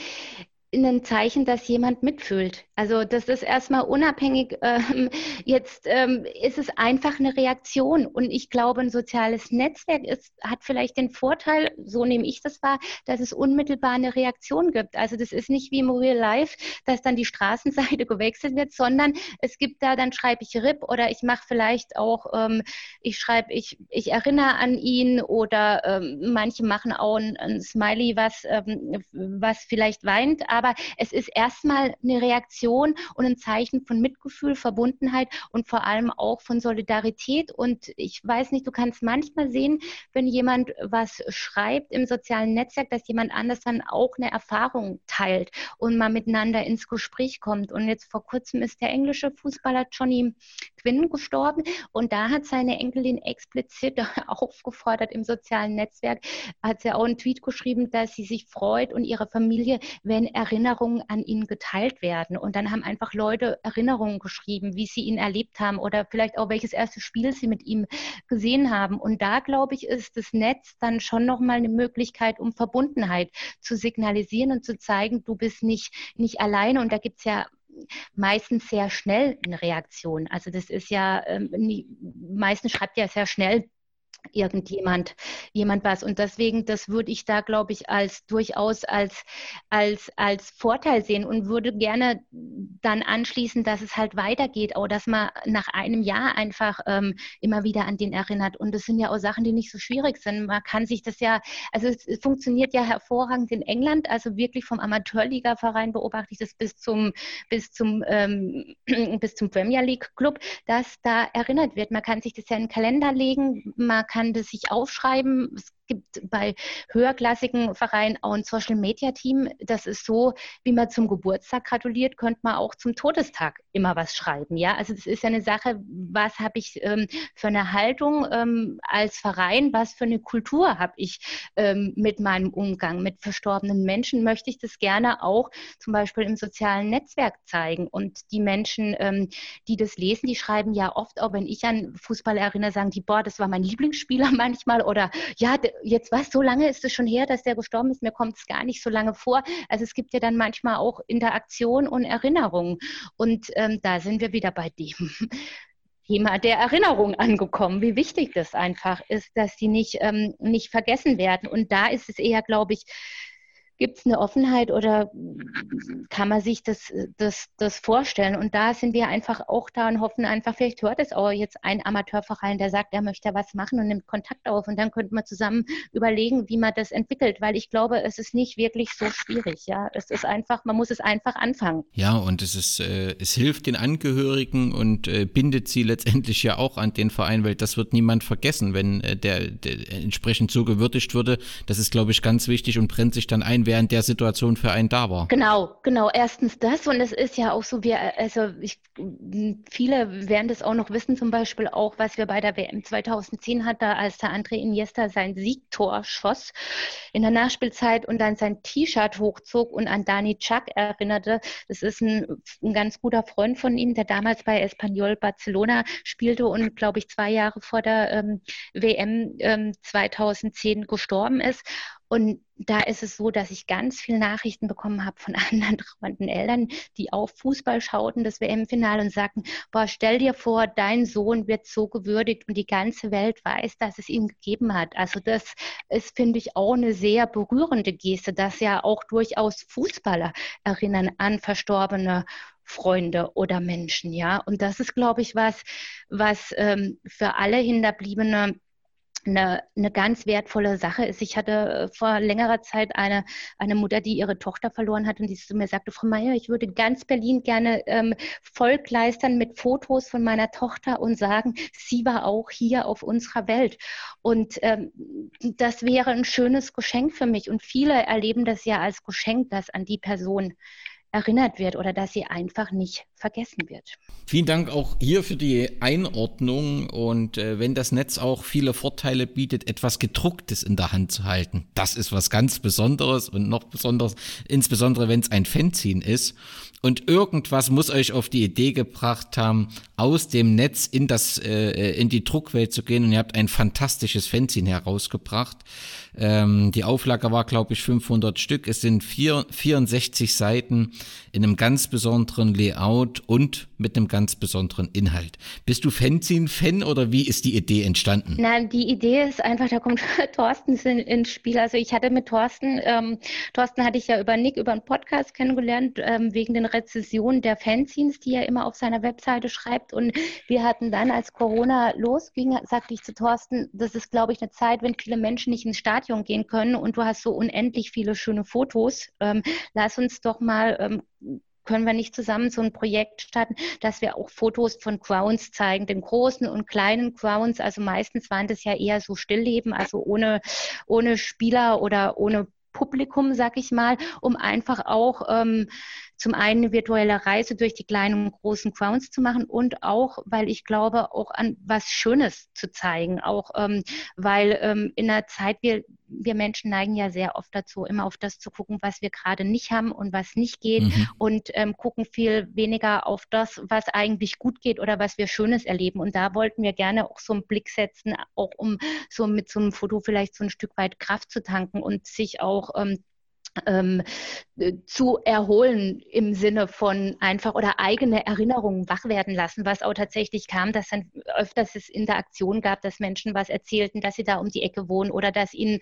ein Zeichen, dass jemand mitfühlt. Also das ist erstmal unabhängig. Ähm, jetzt ähm, ist es einfach eine Reaktion. Und ich glaube, ein soziales Netzwerk ist, hat vielleicht den Vorteil, so nehme ich das wahr, dass es unmittelbar eine Reaktion gibt. Also das ist nicht wie im Real Life, dass dann die Straßenseite gewechselt wird, sondern es gibt da, dann schreibe ich RIP oder ich mache vielleicht auch, ähm, ich schreibe, ich, ich erinnere an ihn oder ähm, manche machen auch ein, ein Smiley, was, ähm, was vielleicht weint aber es ist erstmal eine Reaktion und ein Zeichen von Mitgefühl, Verbundenheit und vor allem auch von Solidarität. Und ich weiß nicht, du kannst manchmal sehen, wenn jemand was schreibt im sozialen Netzwerk, dass jemand anders dann auch eine Erfahrung teilt und mal miteinander ins Gespräch kommt. Und jetzt vor kurzem ist der englische Fußballer Johnny Quinn gestorben und da hat seine Enkelin explizit aufgefordert im sozialen Netzwerk, hat sie auch einen Tweet geschrieben, dass sie sich freut und ihre Familie, wenn Erinnerungen an ihn geteilt werden. Und dann haben einfach Leute Erinnerungen geschrieben, wie sie ihn erlebt haben oder vielleicht auch welches erste Spiel sie mit ihm gesehen haben. Und da, glaube ich, ist das Netz dann schon nochmal eine Möglichkeit, um Verbundenheit zu signalisieren und zu zeigen, du bist nicht, nicht alleine. Und da gibt es ja meistens sehr schnell eine Reaktion. Also das ist ja, ähm, meistens schreibt ja sehr schnell irgendjemand jemand was. Und deswegen das würde ich da glaube ich als durchaus als als als Vorteil sehen und würde gerne dann anschließen dass es halt weitergeht auch dass man nach einem Jahr einfach ähm, immer wieder an den erinnert. Und das sind ja auch Sachen die nicht so schwierig sind. Man kann sich das ja also es, funktioniert ja hervorragend in England. Also wirklich vom Amateurliga-Verein beobachte ich das bis zum bis zum ähm, bis zum Premier League Club dass da erinnert wird. Man kann sich das ja in den Kalender legen. Man kann das sich aufschreiben. Es gibt bei höherklassigen Vereinen auch ein Social Media Team. Das ist so, wie man zum Geburtstag gratuliert, könnte man auch zum Todestag immer was schreiben. Ja, also das ist ja eine Sache, was habe ich ähm, für eine Haltung ähm, als Verein, was für eine Kultur habe ich ähm, mit meinem Umgang mit verstorbenen Menschen, möchte ich das gerne auch zum Beispiel im sozialen Netzwerk zeigen. Und die Menschen, ähm, die das lesen, die schreiben ja oft, auch wenn ich an Fußball erinnere, sagen die, boah, das war mein Lieblingsspieler manchmal oder ja, jetzt was, so lange ist es schon her, dass der gestorben ist, mir kommt es gar nicht so lange vor. Also es gibt ja dann manchmal auch Interaktion und Erinnerung. Und ähm, da sind wir wieder bei dem. Thema der Erinnerung angekommen, wie wichtig das einfach ist, dass die nicht, ähm, nicht vergessen werden. Und da ist es eher, glaube ich, Gibt es eine Offenheit oder kann man sich das, das, das vorstellen? Und da sind wir einfach auch da und hoffen einfach, vielleicht hört es auch jetzt ein Amateurverein, der sagt, er möchte was machen und nimmt Kontakt auf. Und dann könnten wir zusammen überlegen, wie man das entwickelt, weil ich glaube, es ist nicht wirklich so schwierig. Ja, es ist einfach, man muss es einfach anfangen. Ja, und es ist, äh, es hilft den Angehörigen und äh, bindet sie letztendlich ja auch an den Verein, weil das wird niemand vergessen, wenn äh, der, der entsprechend so gewürdigt würde. Das ist, glaube ich, ganz wichtig und brennt sich dann ein während der Situation für einen da war. Genau, genau. Erstens das und es ist ja auch so, wir, also ich, viele werden das auch noch wissen, zum Beispiel auch, was wir bei der WM 2010 hatten, als der André Iniesta sein Siegtor schoss in der Nachspielzeit und dann sein T-Shirt hochzog und an Dani Chuck erinnerte. Das ist ein, ein ganz guter Freund von ihm, der damals bei Espanyol Barcelona spielte und, glaube ich, zwei Jahre vor der ähm, WM ähm, 2010 gestorben ist. Und da ist es so, dass ich ganz viele Nachrichten bekommen habe von anderen trauernden Eltern, die auf Fußball schauten, das WM-Finale und sagten, boah, stell dir vor, dein Sohn wird so gewürdigt und die ganze Welt weiß, dass es ihn gegeben hat. Also das ist, finde ich, auch eine sehr berührende Geste, dass ja auch durchaus Fußballer erinnern an verstorbene Freunde oder Menschen, ja. Und das ist, glaube ich, was, was ähm, für alle Hinterbliebene eine, eine ganz wertvolle Sache ist. Ich hatte äh, vor längerer Zeit eine, eine Mutter, die ihre Tochter verloren hat und die zu mir sagte, Frau Meier, ich würde ganz Berlin gerne ähm, vollkleistern mit Fotos von meiner Tochter und sagen, sie war auch hier auf unserer Welt. Und ähm, das wäre ein schönes Geschenk für mich. Und viele erleben das ja als Geschenk, das an die Person erinnert wird oder dass sie einfach nicht vergessen wird. Vielen Dank auch hier für die Einordnung und äh, wenn das Netz auch viele Vorteile bietet, etwas gedrucktes in der Hand zu halten, das ist was ganz Besonderes und noch besonders, insbesondere wenn es ein Fanzine ist und irgendwas muss euch auf die Idee gebracht haben, aus dem Netz in das äh, in die Druckwelt zu gehen und ihr habt ein fantastisches Fanzine herausgebracht. Ähm, die Auflage war, glaube ich, 500 Stück. Es sind vier, 64 Seiten in einem ganz besonderen Layout und mit einem ganz besonderen Inhalt. Bist du Fanzine-Fan oder wie ist die Idee entstanden? Nein, die Idee ist einfach, da kommt Thorsten ins Spiel. Also ich hatte mit Thorsten, ähm, Thorsten hatte ich ja über Nick, über einen Podcast kennengelernt, ähm, wegen den Rezessionen der Fanzines, die er immer auf seiner Webseite schreibt. Und wir hatten dann, als Corona losging, sagte ich zu Thorsten, das ist, glaube ich, eine Zeit, wenn viele Menschen nicht ins Stadion gehen können und du hast so unendlich viele schöne Fotos. Ähm, lass uns doch mal ähm, können wir nicht zusammen so ein Projekt starten, dass wir auch Fotos von Grounds zeigen, den großen und kleinen Grounds. Also meistens waren das ja eher so Stillleben, also ohne, ohne Spieler oder ohne Publikum, sag ich mal, um einfach auch ähm, zum einen eine virtuelle Reise durch die kleinen und großen Crowns zu machen und auch, weil ich glaube, auch an was Schönes zu zeigen. Auch ähm, weil ähm, in der Zeit, wir, wir Menschen neigen ja sehr oft dazu, immer auf das zu gucken, was wir gerade nicht haben und was nicht geht mhm. und ähm, gucken viel weniger auf das, was eigentlich gut geht oder was wir Schönes erleben. Und da wollten wir gerne auch so einen Blick setzen, auch um so mit so einem Foto vielleicht so ein Stück weit Kraft zu tanken und sich auch ähm, ähm, zu erholen im Sinne von einfach oder eigene Erinnerungen wach werden lassen, was auch tatsächlich kam, dass dann öfters es Interaktion gab, dass Menschen was erzählten, dass sie da um die Ecke wohnen oder dass ihnen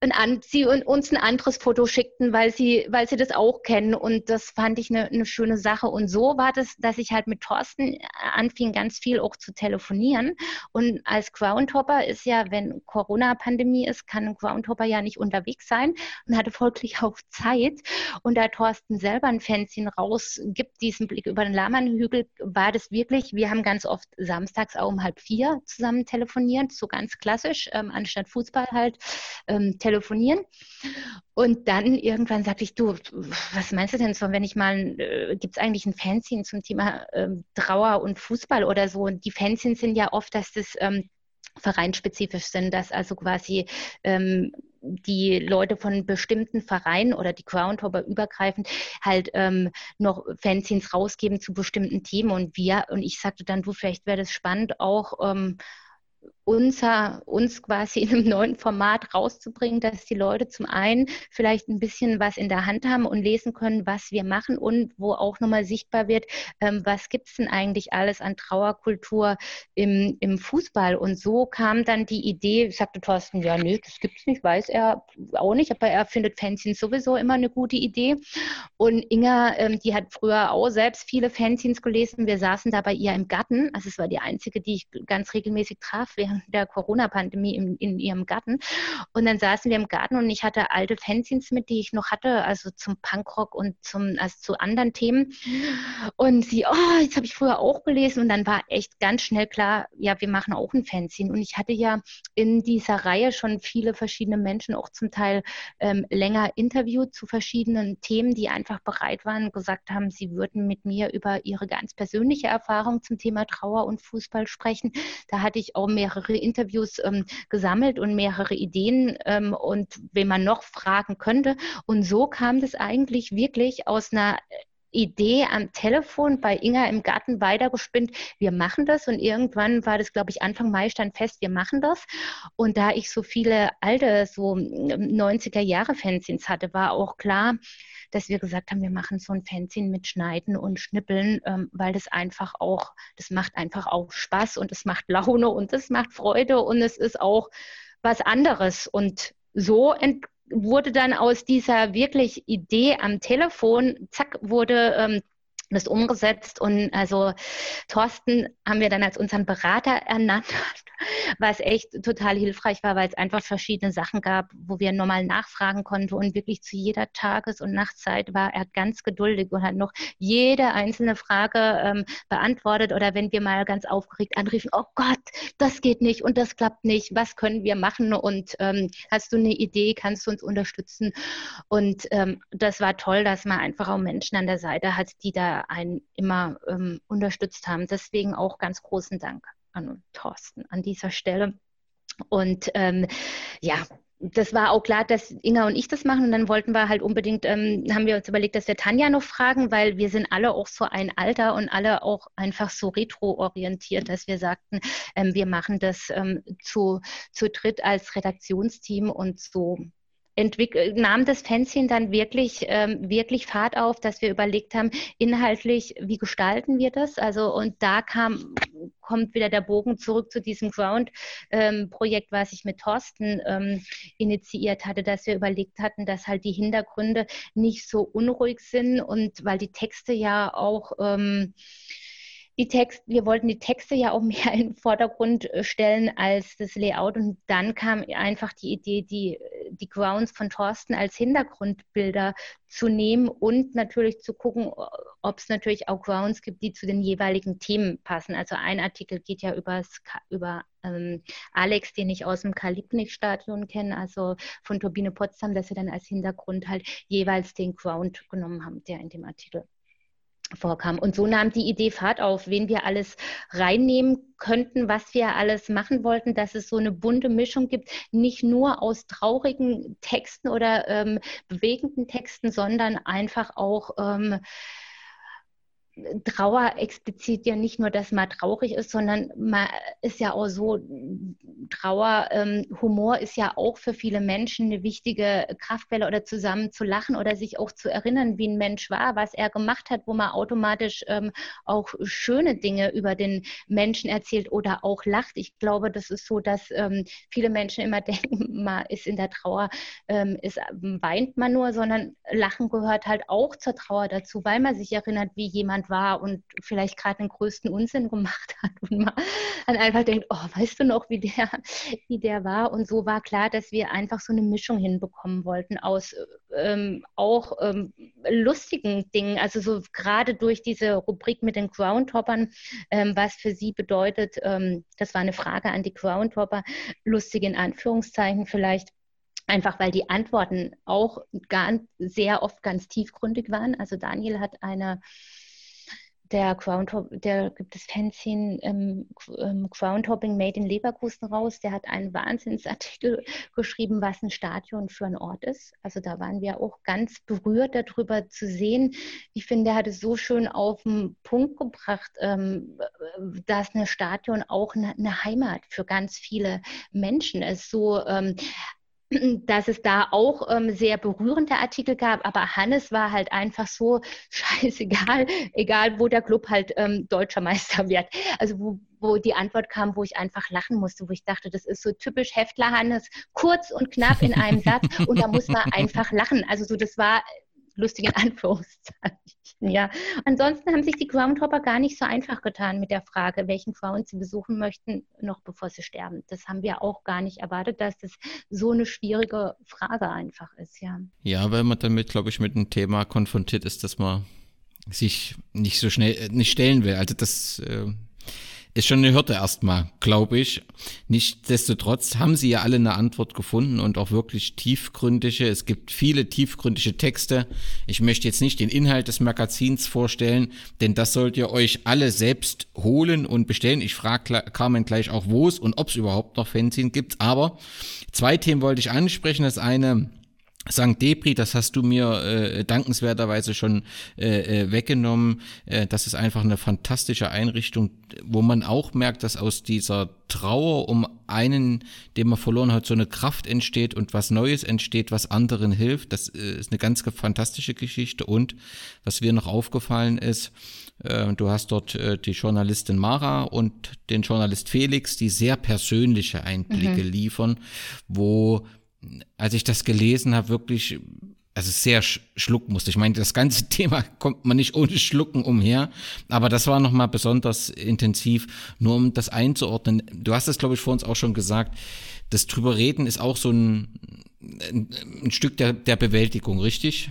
ein, sie uns ein anderes Foto schickten, weil sie, weil sie das auch kennen. Und das fand ich eine, eine schöne Sache. Und so war das, dass ich halt mit Thorsten anfing, ganz viel auch zu telefonieren. Und als Groundhopper ist ja, wenn Corona-Pandemie ist, kann ein Groundhopper ja nicht unterwegs sein und hatte folglich auch Zeit und da Thorsten selber ein Fanzine rausgibt, diesen Blick über den Lahmannhügel, war das wirklich, wir haben ganz oft samstags auch um halb vier zusammen telefoniert, so ganz klassisch, ähm, anstatt Fußball halt ähm, telefonieren. Und dann irgendwann sagte ich, du, was meinst du denn so, wenn ich mal, äh, gibt es eigentlich ein Fanzine zum Thema ähm, Trauer und Fußball oder so? Und die Fanzines sind ja oft, dass das ähm, vereinspezifisch sind, dass also quasi ähm, die Leute von bestimmten Vereinen oder die Groundhopper übergreifend halt ähm, noch Fanzines rausgeben zu bestimmten Themen. Und wir und ich sagte dann, du, vielleicht wäre das spannend auch ähm, unser, uns quasi in einem neuen Format rauszubringen, dass die Leute zum einen vielleicht ein bisschen was in der Hand haben und lesen können, was wir machen und wo auch nochmal sichtbar wird, ähm, was gibt es denn eigentlich alles an Trauerkultur im, im Fußball. Und so kam dann die Idee, sagte Thorsten, ja, nö, das gibt es nicht, weiß er auch nicht, aber er findet Fanzines sowieso immer eine gute Idee. Und Inga, ähm, die hat früher auch selbst viele Fanzines gelesen. Wir saßen da bei ihr im Garten, also es war die einzige, die ich ganz regelmäßig traf während der Corona-Pandemie in, in ihrem Garten. Und dann saßen wir im Garten und ich hatte alte Fanzines mit, die ich noch hatte, also zum Punkrock und zum, also zu anderen Themen. Und sie, oh, jetzt habe ich früher auch gelesen und dann war echt ganz schnell klar, ja, wir machen auch ein Fanzine. Und ich hatte ja in dieser Reihe schon viele verschiedene Menschen, auch zum Teil ähm, länger interviewt zu verschiedenen Themen, die einfach bereit waren, gesagt haben, sie würden mit mir über ihre ganz persönliche Erfahrung zum Thema Trauer und Fußball sprechen. Da hatte ich auch mehrere mehrere Interviews ähm, gesammelt und mehrere Ideen ähm, und wen man noch fragen könnte. Und so kam das eigentlich wirklich aus einer Idee am Telefon bei Inga im Garten weitergespinnt, wir machen das und irgendwann war das, glaube ich, Anfang Mai stand fest, wir machen das. Und da ich so viele alte, so 90er Jahre Fanzines hatte, war auch klar, dass wir gesagt haben, wir machen so ein Fanzine mit Schneiden und Schnippeln, ähm, weil das einfach auch, das macht einfach auch Spaß und es macht Laune und es macht Freude und es ist auch was anderes. Und so wurde dann aus dieser wirklich Idee am Telefon, zack, wurde ähm, das umgesetzt. Und also Thorsten haben wir dann als unseren Berater ernannt, was echt total hilfreich war, weil es einfach verschiedene Sachen gab, wo wir normal nachfragen konnten. Und wirklich zu jeder Tages- und Nachtzeit war er ganz geduldig und hat noch jede einzelne Frage ähm, beantwortet. Oder wenn wir mal ganz aufgeregt anriefen, oh Gott, das geht nicht und das klappt nicht, was können wir machen? Und ähm, hast du eine Idee, kannst du uns unterstützen? Und ähm, das war toll, dass man einfach auch Menschen an der Seite hat, die da einen immer ähm, unterstützt haben. Deswegen auch ganz großen Dank an Thorsten an dieser Stelle. Und ähm, ja, das war auch klar, dass Inga und ich das machen. Und dann wollten wir halt unbedingt, ähm, haben wir uns überlegt, dass wir Tanja noch fragen, weil wir sind alle auch so ein Alter und alle auch einfach so retro-orientiert, dass wir sagten, ähm, wir machen das ähm, zu, zu dritt als Redaktionsteam und so nahm das Fanzine dann wirklich, ähm, wirklich Fahrt auf, dass wir überlegt haben, inhaltlich, wie gestalten wir das? Also, und da kam, kommt wieder der Bogen zurück zu diesem Ground-Projekt, ähm, was ich mit Thorsten ähm, initiiert hatte, dass wir überlegt hatten, dass halt die Hintergründe nicht so unruhig sind und weil die Texte ja auch, ähm, die Text, wir wollten die Texte ja auch mehr in den Vordergrund äh, stellen als das Layout. Und dann kam einfach die Idee, die, die Grounds von Thorsten als Hintergrundbilder zu nehmen und natürlich zu gucken, ob es natürlich auch Grounds gibt, die zu den jeweiligen Themen passen. Also ein Artikel geht ja übers, über ähm, Alex, den ich aus dem Karl-Liebknecht-Stadion kenne, also von Turbine Potsdam, dass sie dann als Hintergrund halt jeweils den Ground genommen haben, der in dem Artikel vorkam. Und so nahm die Idee Fahrt auf, wen wir alles reinnehmen könnten, was wir alles machen wollten, dass es so eine bunte Mischung gibt, nicht nur aus traurigen Texten oder ähm, bewegenden Texten, sondern einfach auch ähm, Trauer explizit ja nicht nur, dass man traurig ist, sondern man ist ja auch so, Trauer, ähm, Humor ist ja auch für viele Menschen eine wichtige Kraftquelle oder zusammen zu lachen oder sich auch zu erinnern, wie ein Mensch war, was er gemacht hat, wo man automatisch ähm, auch schöne Dinge über den Menschen erzählt oder auch lacht. Ich glaube, das ist so, dass ähm, viele Menschen immer denken, man ist in der Trauer, ähm, ist, weint man nur, sondern Lachen gehört halt auch zur Trauer dazu, weil man sich erinnert, wie jemand war und vielleicht gerade den größten Unsinn gemacht hat und man dann einfach denkt, oh, weißt du noch, wie der, wie der war? Und so war klar, dass wir einfach so eine Mischung hinbekommen wollten aus ähm, auch ähm, lustigen Dingen, also so gerade durch diese Rubrik mit den Groundhoppern, ähm, was für sie bedeutet, ähm, das war eine Frage an die Groundhopper, lustig in Anführungszeichen vielleicht einfach weil die Antworten auch ganz, sehr oft ganz tiefgründig waren. Also Daniel hat eine der Groundhop, der gibt das Fanzine ähm, ähm, Groundhopping Made in Leverkusen raus. Der hat einen Wahnsinnsartikel geschrieben, was ein Stadion für ein Ort ist. Also da waren wir auch ganz berührt darüber zu sehen. Ich finde, er hat es so schön auf den Punkt gebracht, ähm, dass ein Stadion auch eine, eine, Heimat für ganz viele Menschen ist. So ähm, dass es da auch ähm, sehr berührende Artikel gab, aber Hannes war halt einfach so scheißegal, egal wo der Club halt ähm, deutscher Meister wird. Also wo, wo die Antwort kam, wo ich einfach lachen musste, wo ich dachte, das ist so typisch Heftler Hannes, kurz und knapp in einem Satz und da muss man einfach lachen. Also so, das war lustig in Anführungszeichen. Ja. Ansonsten haben sich die Groundhopper gar nicht so einfach getan mit der Frage, welchen Ground sie besuchen möchten, noch bevor sie sterben. Das haben wir auch gar nicht erwartet, dass das so eine schwierige Frage einfach ist, ja. Ja, weil man damit, glaube ich, mit einem Thema konfrontiert ist, dass man sich nicht so schnell äh, nicht stellen will. Also das äh, ist schon eine Hürde erstmal, glaube ich. Nichtsdestotrotz haben sie ja alle eine Antwort gefunden und auch wirklich tiefgründige. Es gibt viele tiefgründige Texte. Ich möchte jetzt nicht den Inhalt des Magazins vorstellen, denn das sollt ihr euch alle selbst holen und bestellen. Ich frage Carmen gleich auch, wo es und ob es überhaupt noch Fanzine gibt. Aber zwei Themen wollte ich ansprechen. Das eine St. Depri, das hast du mir äh, dankenswerterweise schon äh, äh, weggenommen. Äh, das ist einfach eine fantastische Einrichtung, wo man auch merkt, dass aus dieser Trauer um einen, den man verloren hat, so eine Kraft entsteht und was Neues entsteht, was anderen hilft. Das äh, ist eine ganz fantastische Geschichte. Und was mir noch aufgefallen ist, äh, du hast dort äh, die Journalistin Mara und den Journalist Felix, die sehr persönliche Einblicke mhm. liefern, wo als ich das gelesen habe, wirklich, also sehr schlucken musste. Ich meine, das ganze Thema kommt man nicht ohne Schlucken umher, aber das war nochmal besonders intensiv, nur um das einzuordnen. Du hast es, glaube ich, vor uns auch schon gesagt, das drüber reden ist auch so ein, ein, ein Stück der, der Bewältigung, richtig?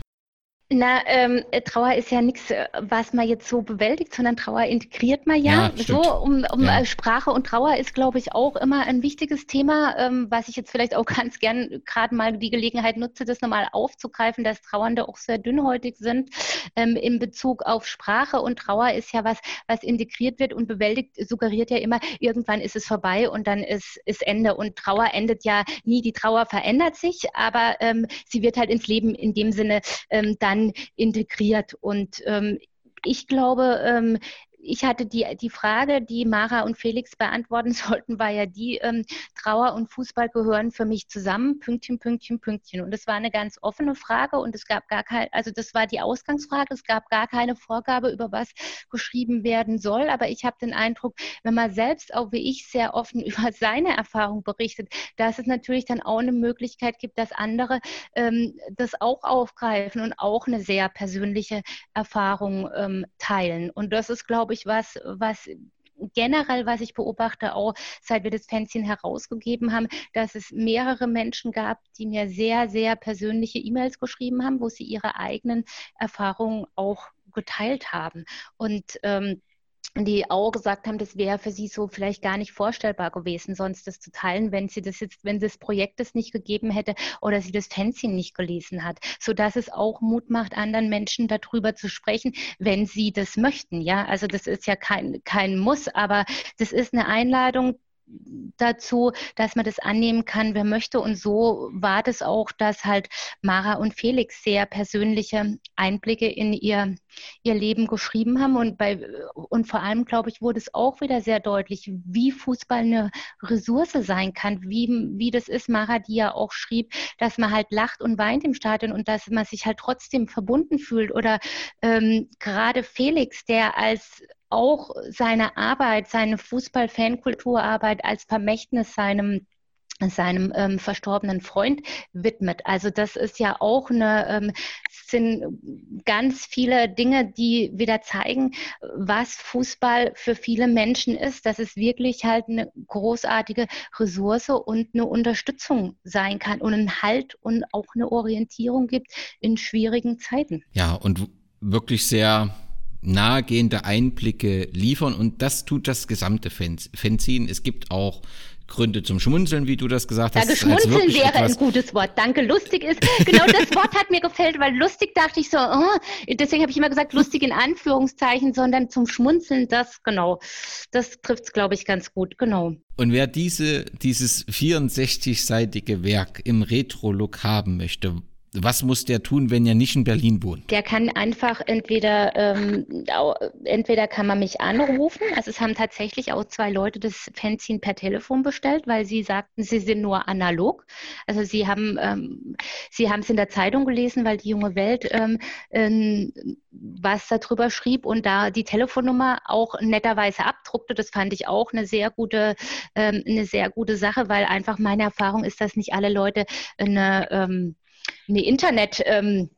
Na, ähm, Trauer ist ja nichts, äh, was man jetzt so bewältigt, sondern Trauer integriert man ja. ja so um, um ja. Äh, Sprache und Trauer ist, glaube ich, auch immer ein wichtiges Thema, ähm, was ich jetzt vielleicht auch ganz gern gerade mal die Gelegenheit nutze, das nochmal aufzugreifen, dass Trauernde auch sehr dünnhäutig sind ähm, in Bezug auf Sprache und Trauer ist ja was, was integriert wird und bewältigt, suggeriert ja immer, irgendwann ist es vorbei und dann ist, ist Ende und Trauer endet ja nie. Die Trauer verändert sich, aber ähm, sie wird halt ins Leben in dem Sinne ähm, dann dann integriert. Und ähm, ich glaube, ähm, ich hatte die, die Frage, die Mara und Felix beantworten sollten, war ja die, ähm, Trauer und Fußball gehören für mich zusammen, Pünktchen, Pünktchen, Pünktchen. Und das war eine ganz offene Frage und es gab gar keine, also das war die Ausgangsfrage, es gab gar keine Vorgabe, über was geschrieben werden soll. Aber ich habe den Eindruck, wenn man selbst auch wie ich sehr offen über seine Erfahrung berichtet, dass es natürlich dann auch eine Möglichkeit gibt, dass andere ähm, das auch aufgreifen und auch eine sehr persönliche Erfahrung ähm, teilen. Und das ist, glaube ich, ich, was, was generell, was ich beobachte, auch seit wir das Fanzine herausgegeben haben, dass es mehrere Menschen gab, die mir sehr, sehr persönliche E-Mails geschrieben haben, wo sie ihre eigenen Erfahrungen auch geteilt haben. Und ähm, die auch gesagt haben, das wäre für sie so vielleicht gar nicht vorstellbar gewesen, sonst das zu teilen, wenn sie das jetzt, wenn das Projekt es nicht gegeben hätte oder sie das Fanzine nicht gelesen hat, so dass es auch Mut macht, anderen Menschen darüber zu sprechen, wenn sie das möchten. Ja, also das ist ja kein kein Muss, aber das ist eine Einladung, dazu, dass man das annehmen kann, wer möchte. Und so war das auch, dass halt Mara und Felix sehr persönliche Einblicke in ihr, ihr Leben geschrieben haben. Und, bei, und vor allem, glaube ich, wurde es auch wieder sehr deutlich, wie Fußball eine Ressource sein kann, wie, wie das ist, Mara, die ja auch schrieb, dass man halt lacht und weint im Stadion und dass man sich halt trotzdem verbunden fühlt. Oder ähm, gerade Felix, der als auch seine Arbeit, seine Fußball-Fankulturarbeit als Vermächtnis seinem seinem ähm, verstorbenen Freund widmet. Also das ist ja auch eine, ähm, sind ganz viele Dinge, die wieder zeigen, was Fußball für viele Menschen ist, dass es wirklich halt eine großartige Ressource und eine Unterstützung sein kann und einen Halt und auch eine Orientierung gibt in schwierigen Zeiten. Ja, und wirklich sehr nahegehende Einblicke liefern und das tut das gesamte Fanzine. Es gibt auch Gründe zum Schmunzeln, wie du das gesagt hast. Ja, Schmunzeln wäre ein gutes Wort. Danke. Lustig ist, genau das Wort hat mir gefällt, weil lustig dachte ich so, oh, deswegen habe ich immer gesagt, lustig in Anführungszeichen, sondern zum Schmunzeln, das, genau, das trifft es, glaube ich, ganz gut, genau. Und wer diese, dieses 64-seitige Werk im Retro-Look haben möchte, was muss der tun, wenn er nicht in Berlin wohnt? Der kann einfach entweder, ähm, entweder kann man mich anrufen. Also es haben tatsächlich auch zwei Leute das Fanzine per Telefon bestellt, weil sie sagten, sie sind nur analog. Also sie haben, ähm, sie haben es in der Zeitung gelesen, weil die junge Welt ähm, ähm, was darüber schrieb und da die Telefonnummer auch netterweise abdruckte. Das fand ich auch eine sehr gute, ähm, eine sehr gute Sache, weil einfach meine Erfahrung ist, dass nicht alle Leute eine ähm, eine Internet, ähm,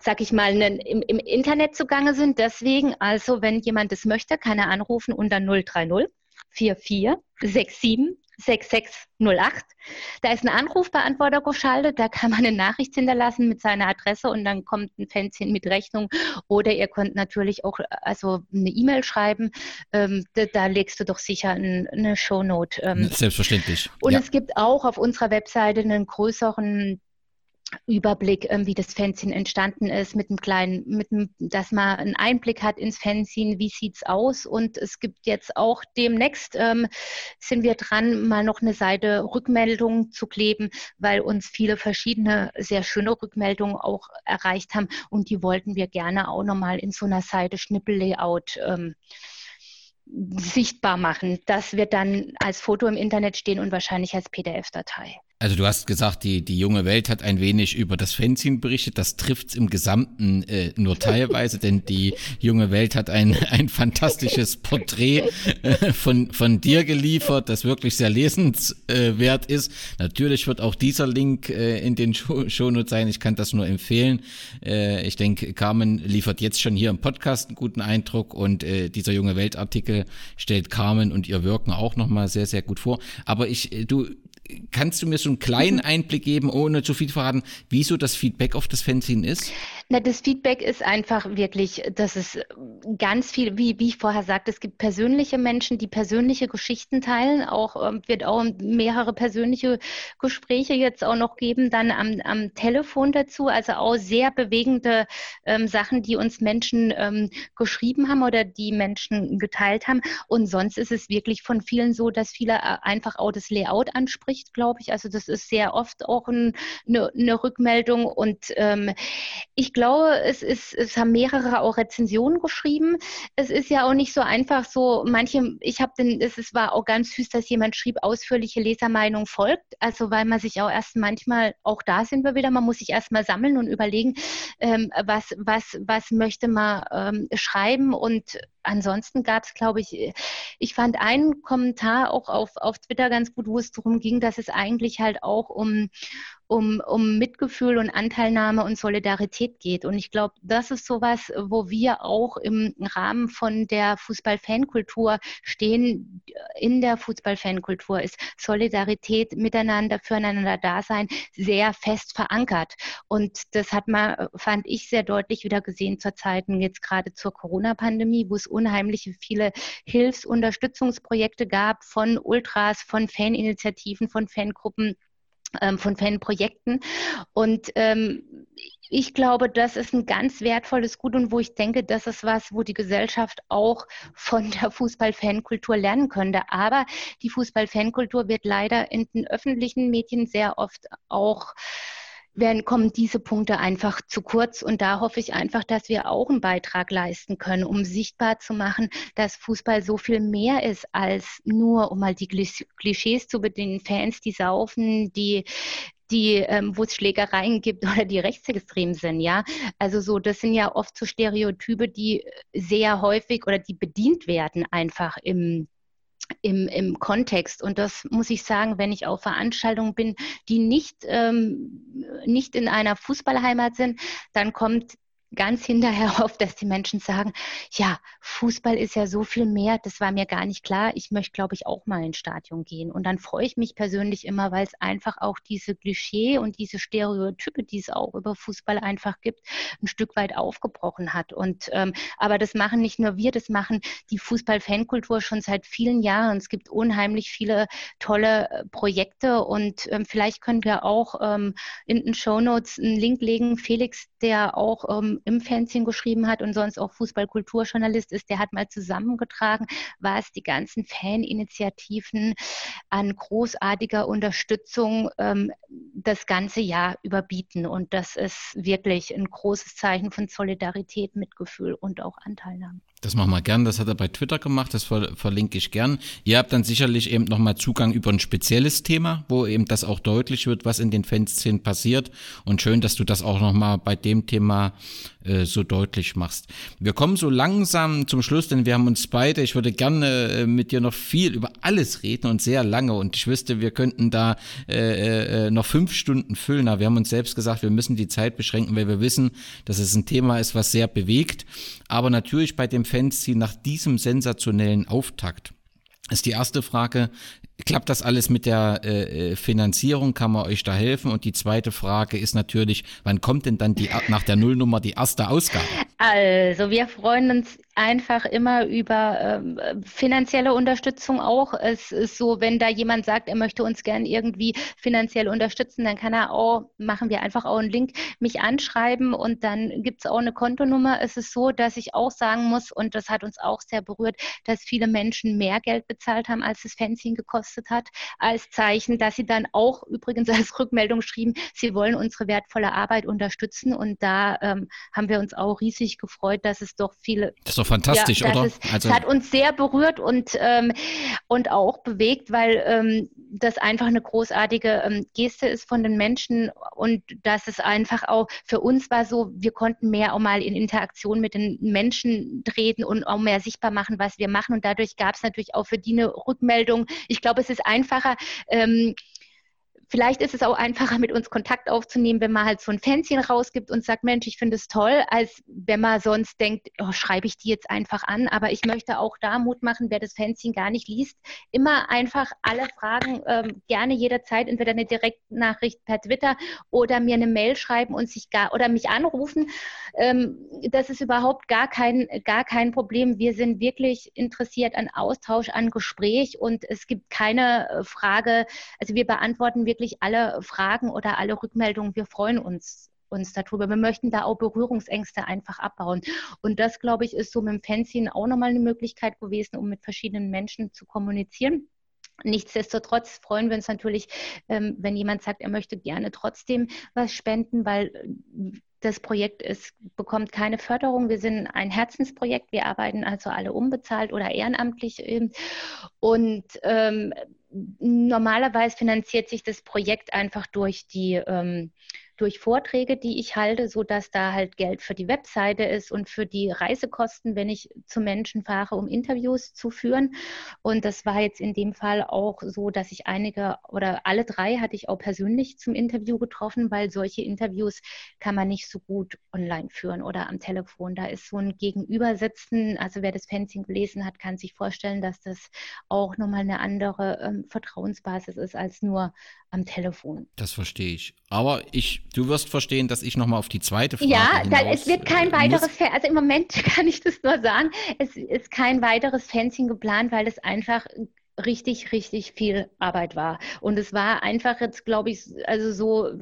sag ich mal, ne, im, im Internet zugange sind. Deswegen, also wenn jemand das möchte, kann er anrufen unter 030 44 67 6608. Da ist ein Anrufbeantworter geschaltet, da kann man eine Nachricht hinterlassen mit seiner Adresse und dann kommt ein Fenster mit Rechnung. Oder ihr könnt natürlich auch also eine E-Mail schreiben. Ähm, da, da, legst du doch sicher ein, eine Shownote. Ähm. Selbstverständlich. Und ja. es gibt auch auf unserer Webseite einen größeren Überblick, ähm, wie das Fanzine entstanden ist, mit einem kleinen, mit einem, dass man einen Einblick hat ins Fanzine, wie sieht's aus. Und es gibt jetzt auch demnächst ähm, sind wir dran, mal noch eine Seite Rückmeldung zu kleben, weil uns viele verschiedene sehr schöne Rückmeldungen auch erreicht haben und die wollten wir gerne auch nochmal in so einer Seite Schnippel-Layout ähm, sichtbar machen. Das wird dann als Foto im Internet stehen und wahrscheinlich als PDF-Datei. Also du hast gesagt, die, die junge Welt hat ein wenig über das Fanzine berichtet. Das trifft's im Gesamten äh, nur teilweise, denn die junge Welt hat ein, ein fantastisches Porträt äh, von, von dir geliefert, das wirklich sehr lesenswert ist. Natürlich wird auch dieser Link äh, in den Shownotes sein. Ich kann das nur empfehlen. Äh, ich denke, Carmen liefert jetzt schon hier im Podcast einen guten Eindruck und äh, dieser junge Welt-Artikel stellt Carmen und ihr Wirken auch nochmal sehr, sehr gut vor. Aber ich, äh, du, kannst du mir so einen kleinen mhm. Einblick geben, ohne zu viel zu verraten, wieso das Feedback auf das Fanzine ist? Na, das Feedback ist einfach wirklich, dass es ganz viel, wie, wie ich vorher sagte, es gibt persönliche Menschen, die persönliche Geschichten teilen. Auch ähm, wird auch mehrere persönliche Gespräche jetzt auch noch geben, dann am, am Telefon dazu. Also auch sehr bewegende ähm, Sachen, die uns Menschen ähm, geschrieben haben oder die Menschen geteilt haben. Und sonst ist es wirklich von vielen so, dass viele äh, einfach auch das Layout ansprechen Bericht, glaube ich. Also das ist sehr oft auch ein, eine, eine, Rückmeldung. Und ähm, ich glaube, es, ist, es haben mehrere auch Rezensionen geschrieben. Es ist ja auch nicht so einfach so, manche, ich habe den, es, es war auch ganz süß, dass jemand schrieb, ausführliche Lesermeinung folgt. Also weil man sich auch erst manchmal, auch da sind wir wieder, man muss sich erstmal sammeln und überlegen, ähm, was, was, was möchte man ähm, schreiben und ansonsten gab es, glaube ich, äh, ich fand einen Kommentar auch auf, auf Twitter ganz gut, wo es darum ging, dass es eigentlich halt auch um, um, um Mitgefühl und Anteilnahme und Solidarität geht. Und ich glaube, das ist sowas, wo wir auch im Rahmen von der Fußballfankultur stehen. In der Fußballfankultur ist Solidarität, miteinander, füreinander Dasein sehr fest verankert. Und das hat man, fand ich, sehr deutlich wieder gesehen zur Zeiten jetzt gerade zur Corona-Pandemie, wo es unheimlich viele Hilfs-, Unterstützungsprojekte gab von Ultras, von Faninitiativen, von Fangruppen ähm, von Fanprojekten. Und ähm, ich glaube, das ist ein ganz wertvolles Gut und wo ich denke, das ist was, wo die Gesellschaft auch von der Fußballfankultur lernen könnte. Aber die Fußballfankultur wird leider in den öffentlichen Medien sehr oft auch werden, kommen diese Punkte einfach zu kurz. Und da hoffe ich einfach, dass wir auch einen Beitrag leisten können, um sichtbar zu machen, dass Fußball so viel mehr ist als nur, um mal die Klischees zu bedienen, Fans, die saufen, die die, ähm, wo es Schlägereien gibt oder die rechtsextrem sind, ja. Also so, das sind ja oft so Stereotype, die sehr häufig oder die bedient werden einfach im im, im Kontext. Und das muss ich sagen, wenn ich auf Veranstaltungen bin, die nicht, ähm, nicht in einer Fußballheimat sind, dann kommt ganz hinterher auf, dass die Menschen sagen, ja, Fußball ist ja so viel mehr, das war mir gar nicht klar. Ich möchte, glaube ich, auch mal ins Stadion gehen. Und dann freue ich mich persönlich immer, weil es einfach auch diese Klischee und diese Stereotype, die es auch über Fußball einfach gibt, ein Stück weit aufgebrochen hat. Und ähm, aber das machen nicht nur wir, das machen die Fußball-Fankultur schon seit vielen Jahren. Es gibt unheimlich viele tolle äh, Projekte und ähm, vielleicht können wir auch ähm, in den Show Notes einen Link legen. Felix, der auch ähm, im Fernsehen geschrieben hat und sonst auch Fußballkulturjournalist ist, der hat mal zusammengetragen, was die ganzen Faninitiativen an großartiger Unterstützung ähm, das ganze Jahr überbieten. Und das ist wirklich ein großes Zeichen von Solidarität, Mitgefühl und auch Anteilnahme. Das machen wir gern, das hat er bei Twitter gemacht, das ver verlinke ich gern. Ihr habt dann sicherlich eben nochmal Zugang über ein spezielles Thema, wo eben das auch deutlich wird, was in den Fanszenen passiert. Und schön, dass du das auch nochmal bei dem Thema äh, so deutlich machst. Wir kommen so langsam zum Schluss, denn wir haben uns beide, ich würde gerne äh, mit dir noch viel über alles reden und sehr lange. Und ich wüsste, wir könnten da äh, äh, noch fünf Stunden füllen. Aber wir haben uns selbst gesagt, wir müssen die Zeit beschränken, weil wir wissen, dass es ein Thema ist, was sehr bewegt. Aber natürlich bei dem Fanziel nach diesem sensationellen Auftakt ist die erste Frage, klappt das alles mit der äh, äh, Finanzierung? Kann man euch da helfen? Und die zweite Frage ist natürlich, wann kommt denn dann die nach der Nullnummer die erste Ausgabe? Also, wir freuen uns einfach immer über ähm, finanzielle Unterstützung auch. Es ist so, wenn da jemand sagt, er möchte uns gern irgendwie finanziell unterstützen, dann kann er auch, machen wir einfach auch einen Link, mich anschreiben und dann gibt es auch eine Kontonummer. Es ist so, dass ich auch sagen muss, und das hat uns auch sehr berührt, dass viele Menschen mehr Geld bezahlt haben, als das Fanzine gekostet hat, als Zeichen, dass sie dann auch übrigens als Rückmeldung schrieben, sie wollen unsere wertvolle Arbeit unterstützen. Und da ähm, haben wir uns auch riesig gefreut, dass es doch viele. Das ist doch fantastisch, ja, oder? Ist, also, das hat uns sehr berührt und, ähm, und auch bewegt, weil ähm, das einfach eine großartige ähm, Geste ist von den Menschen und dass es einfach auch für uns war so, wir konnten mehr auch mal in Interaktion mit den Menschen treten und auch mehr sichtbar machen, was wir machen. Und dadurch gab es natürlich auch für die eine Rückmeldung. Ich glaube, es ist einfacher, ähm, Vielleicht ist es auch einfacher, mit uns Kontakt aufzunehmen, wenn man halt so ein Fanzine rausgibt und sagt, Mensch, ich finde es toll, als wenn man sonst denkt, oh, schreibe ich die jetzt einfach an. Aber ich möchte auch da Mut machen, wer das Fanzine gar nicht liest, immer einfach alle Fragen ähm, gerne jederzeit, entweder eine Direktnachricht per Twitter oder mir eine Mail schreiben und sich gar oder mich anrufen. Ähm, das ist überhaupt gar kein, gar kein Problem. Wir sind wirklich interessiert an Austausch, an Gespräch und es gibt keine äh, Frage, also wir beantworten wirklich wirklich alle Fragen oder alle Rückmeldungen. Wir freuen uns uns darüber. Wir möchten da auch Berührungsängste einfach abbauen. Und das, glaube ich, ist so mit dem Fanzine auch nochmal eine Möglichkeit gewesen, um mit verschiedenen Menschen zu kommunizieren. Nichtsdestotrotz freuen wir uns natürlich, ähm, wenn jemand sagt, er möchte gerne trotzdem was spenden, weil äh, das Projekt ist, bekommt keine Förderung. Wir sind ein Herzensprojekt. Wir arbeiten also alle unbezahlt oder ehrenamtlich. Und ähm, normalerweise finanziert sich das Projekt einfach durch die ähm, durch Vorträge, die ich halte, so dass da halt Geld für die Webseite ist und für die Reisekosten, wenn ich zu Menschen fahre, um Interviews zu führen. Und das war jetzt in dem Fall auch so, dass ich einige oder alle drei hatte ich auch persönlich zum Interview getroffen, weil solche Interviews kann man nicht so gut online führen oder am Telefon. Da ist so ein Gegenübersitzen. Also wer das Fencing gelesen hat, kann sich vorstellen, dass das auch nochmal eine andere ähm, Vertrauensbasis ist als nur am Telefon. Das verstehe ich. Aber ich, du wirst verstehen, dass ich nochmal auf die zweite Frage Ja, da, es wird kein äh, weiteres, Fan, also im Moment kann ich das nur sagen, es ist kein weiteres Fanzine geplant, weil es einfach richtig, richtig viel Arbeit war. Und es war einfach jetzt, glaube ich, also so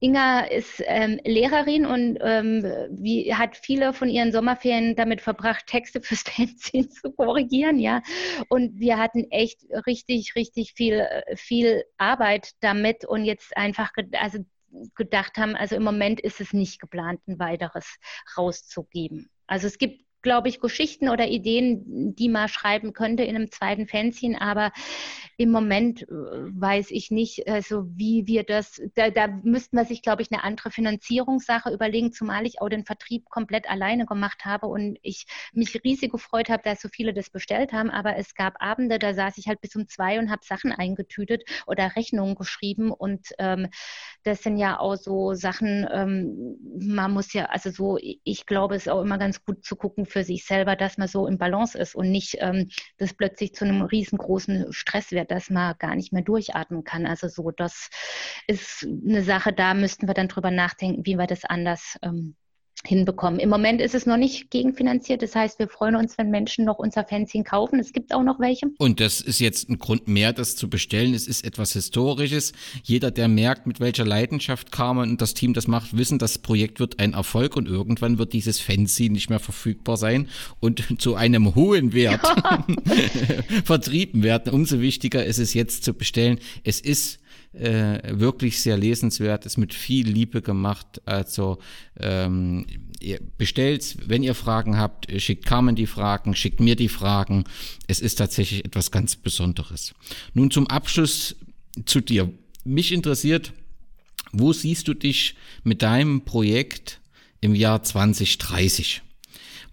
Inga ist ähm, Lehrerin und ähm, wie, hat viele von ihren Sommerferien damit verbracht, Texte fürs Fernsehen zu korrigieren, ja. Und wir hatten echt richtig, richtig viel, viel Arbeit damit und jetzt einfach, also gedacht haben, also im Moment ist es nicht geplant, ein weiteres rauszugeben. Also es gibt glaube ich, Geschichten oder Ideen, die man schreiben könnte in einem zweiten Fanzine. Aber im Moment äh, weiß ich nicht, also wie wir das, da, da müssten wir sich, glaube ich, eine andere Finanzierungssache überlegen, zumal ich auch den Vertrieb komplett alleine gemacht habe und ich mich riesig gefreut habe, dass so viele das bestellt haben. Aber es gab Abende, da saß ich halt bis um zwei und habe Sachen eingetütet oder Rechnungen geschrieben. Und ähm, das sind ja auch so Sachen, ähm, man muss ja, also so, ich glaube, es ist auch immer ganz gut zu gucken, für sich selber, dass man so im Balance ist und nicht ähm, das plötzlich zu einem riesengroßen Stress wird, dass man gar nicht mehr durchatmen kann. Also so, das ist eine Sache, da müssten wir dann drüber nachdenken, wie wir das anders ähm, hinbekommen. Im Moment ist es noch nicht gegenfinanziert. Das heißt, wir freuen uns, wenn Menschen noch unser Fanzine kaufen. Es gibt auch noch welche. Und das ist jetzt ein Grund mehr, das zu bestellen. Es ist etwas Historisches. Jeder, der merkt, mit welcher Leidenschaft Carmen und das Team das macht, wissen, das Projekt wird ein Erfolg und irgendwann wird dieses Fanzine nicht mehr verfügbar sein und zu einem hohen Wert ja. vertrieben werden. Umso wichtiger ist es jetzt zu bestellen. Es ist äh, wirklich sehr lesenswert, ist mit viel Liebe gemacht. Also ähm, ihr bestellt, wenn ihr Fragen habt, schickt Carmen die Fragen, schickt mir die Fragen. Es ist tatsächlich etwas ganz Besonderes. Nun zum Abschluss zu dir. Mich interessiert, wo siehst du dich mit deinem Projekt im Jahr 2030?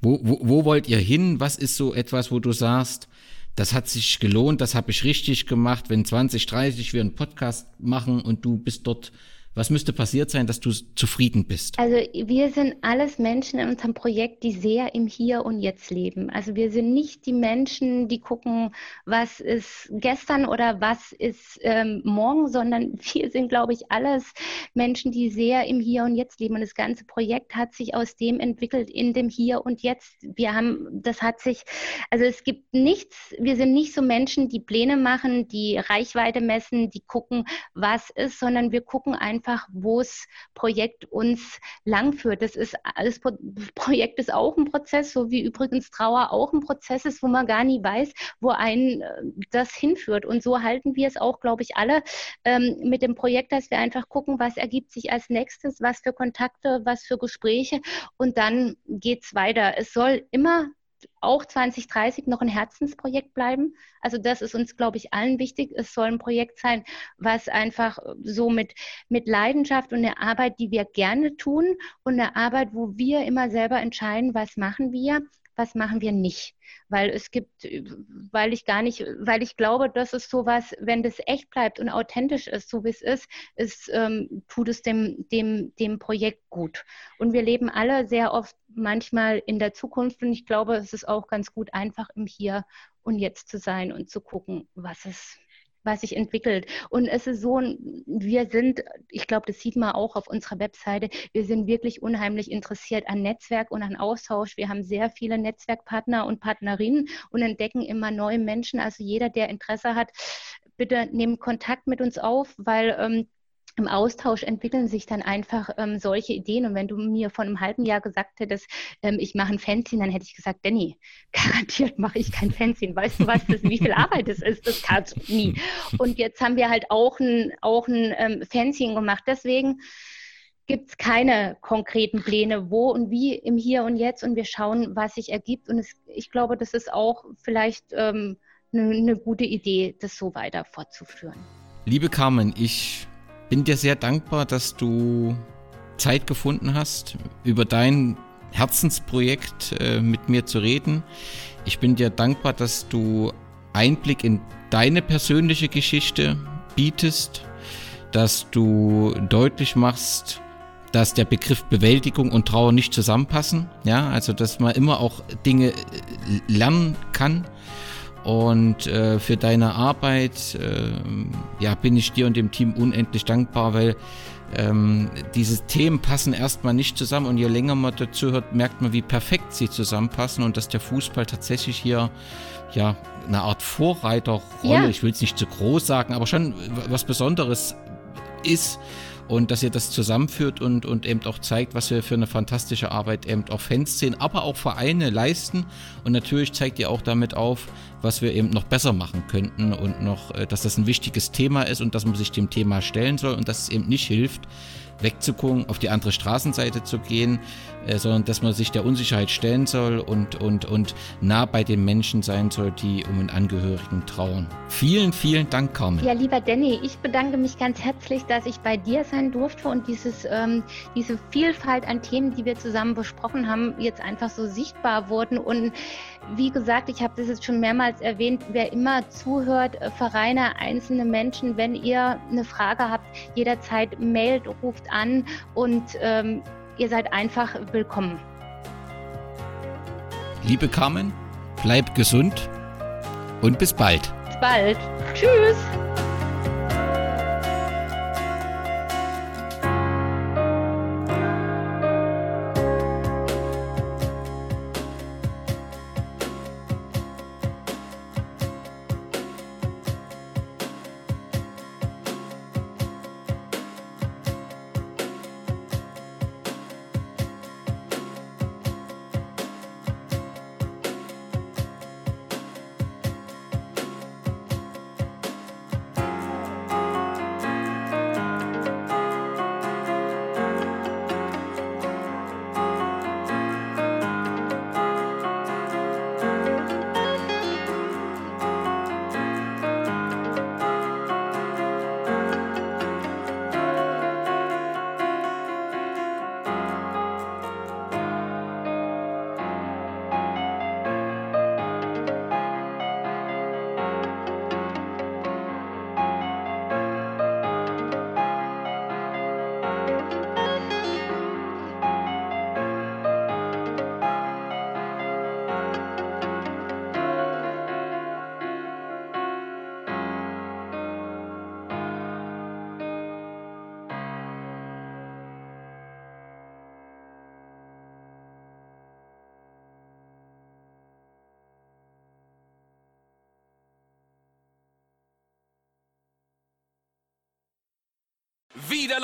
Wo, wo, wo wollt ihr hin? Was ist so etwas, wo du sagst, das hat sich gelohnt, das habe ich richtig gemacht. Wenn 2030 wir einen Podcast machen und du bist dort was müsste passiert sein, dass du zufrieden bist? Also wir sind alles Menschen in unserem Projekt, die sehr im Hier und Jetzt leben. Also wir sind nicht die Menschen, die gucken, was ist gestern oder was ist ähm, morgen, sondern wir sind, glaube ich, alles Menschen, die sehr im Hier und Jetzt leben. Und das ganze Projekt hat sich aus dem entwickelt, in dem Hier und Jetzt. Wir haben, das hat sich, also es gibt nichts, wir sind nicht so Menschen, die Pläne machen, die Reichweite messen, die gucken, was ist, sondern wir gucken einfach, einfach, wo das Projekt uns langführt. Das ist, das Projekt ist auch ein Prozess, so wie übrigens Trauer auch ein Prozess ist, wo man gar nie weiß, wo einen äh, das hinführt. Und so halten wir es auch, glaube ich, alle ähm, mit dem Projekt, dass wir einfach gucken, was ergibt sich als nächstes, was für Kontakte, was für Gespräche und dann geht es weiter. Es soll immer auch 2030 noch ein Herzensprojekt bleiben. Also das ist uns, glaube ich, allen wichtig. Es soll ein Projekt sein, was einfach so mit, mit Leidenschaft und eine Arbeit, die wir gerne tun und eine Arbeit, wo wir immer selber entscheiden, was machen wir was machen wir nicht. Weil es gibt, weil ich gar nicht, weil ich glaube, das ist sowas, wenn das echt bleibt und authentisch ist, so wie es ist, ist ähm, tut es dem, dem, dem Projekt gut. Und wir leben alle sehr oft manchmal in der Zukunft und ich glaube, es ist auch ganz gut, einfach im Hier und Jetzt zu sein und zu gucken, was es was sich entwickelt. Und es ist so, wir sind, ich glaube, das sieht man auch auf unserer Webseite, wir sind wirklich unheimlich interessiert an Netzwerk und an Austausch. Wir haben sehr viele Netzwerkpartner und Partnerinnen und entdecken immer neue Menschen. Also jeder, der Interesse hat, bitte nehmt Kontakt mit uns auf, weil ähm, im Austausch entwickeln sich dann einfach ähm, solche Ideen. Und wenn du mir vor einem halben Jahr gesagt hättest, ähm, ich mache ein Fanzine, dann hätte ich gesagt, Danny, garantiert mache ich kein Fanzine. Weißt du, was das, wie viel Arbeit das ist? Das kannst du nie. Und jetzt haben wir halt auch ein, auch ein ähm, Fanzine gemacht. Deswegen gibt es keine konkreten Pläne, wo und wie im Hier und Jetzt. Und wir schauen, was sich ergibt. Und es, ich glaube, das ist auch vielleicht eine ähm, ne gute Idee, das so weiter fortzuführen. Liebe Carmen, ich bin dir sehr dankbar, dass du Zeit gefunden hast, über dein Herzensprojekt äh, mit mir zu reden. Ich bin dir dankbar, dass du Einblick in deine persönliche Geschichte bietest, dass du deutlich machst, dass der Begriff Bewältigung und Trauer nicht zusammenpassen. Ja, also dass man immer auch Dinge äh, lernen kann und äh, für deine Arbeit äh, ja, bin ich dir und dem Team unendlich dankbar, weil ähm, diese Themen passen erstmal nicht zusammen und je länger man dazu hört, merkt man, wie perfekt sie zusammenpassen und dass der Fußball tatsächlich hier ja eine Art Vorreiterrolle, ja. ich will es nicht zu groß sagen, aber schon was Besonderes ist und dass ihr das zusammenführt und, und eben auch zeigt, was wir für eine fantastische Arbeit eben auch Fanszenen, aber auch Vereine leisten. Und natürlich zeigt ihr auch damit auf, was wir eben noch besser machen könnten und noch, äh, dass das ein wichtiges Thema ist und dass man sich dem Thema stellen soll und dass es eben nicht hilft, wegzugucken, auf die andere Straßenseite zu gehen, äh, sondern dass man sich der Unsicherheit stellen soll und, und, und nah bei den Menschen sein soll, die um den Angehörigen trauern. Vielen, vielen Dank, Carmen. Ja, lieber Danny, ich bedanke mich ganz herzlich, dass ich bei dir sein durfte und dieses, ähm, diese Vielfalt an Themen, die wir zusammen besprochen haben, jetzt einfach so sichtbar wurden. Und wie gesagt, ich habe das jetzt schon mehrmals erwähnt, wer immer zuhört, äh, Vereine, einzelne Menschen, wenn ihr eine Frage habt, jederzeit mailt, ruft an und ähm, ihr seid einfach willkommen. Liebe Carmen, bleib gesund und bis bald. Bis bald. Tschüss.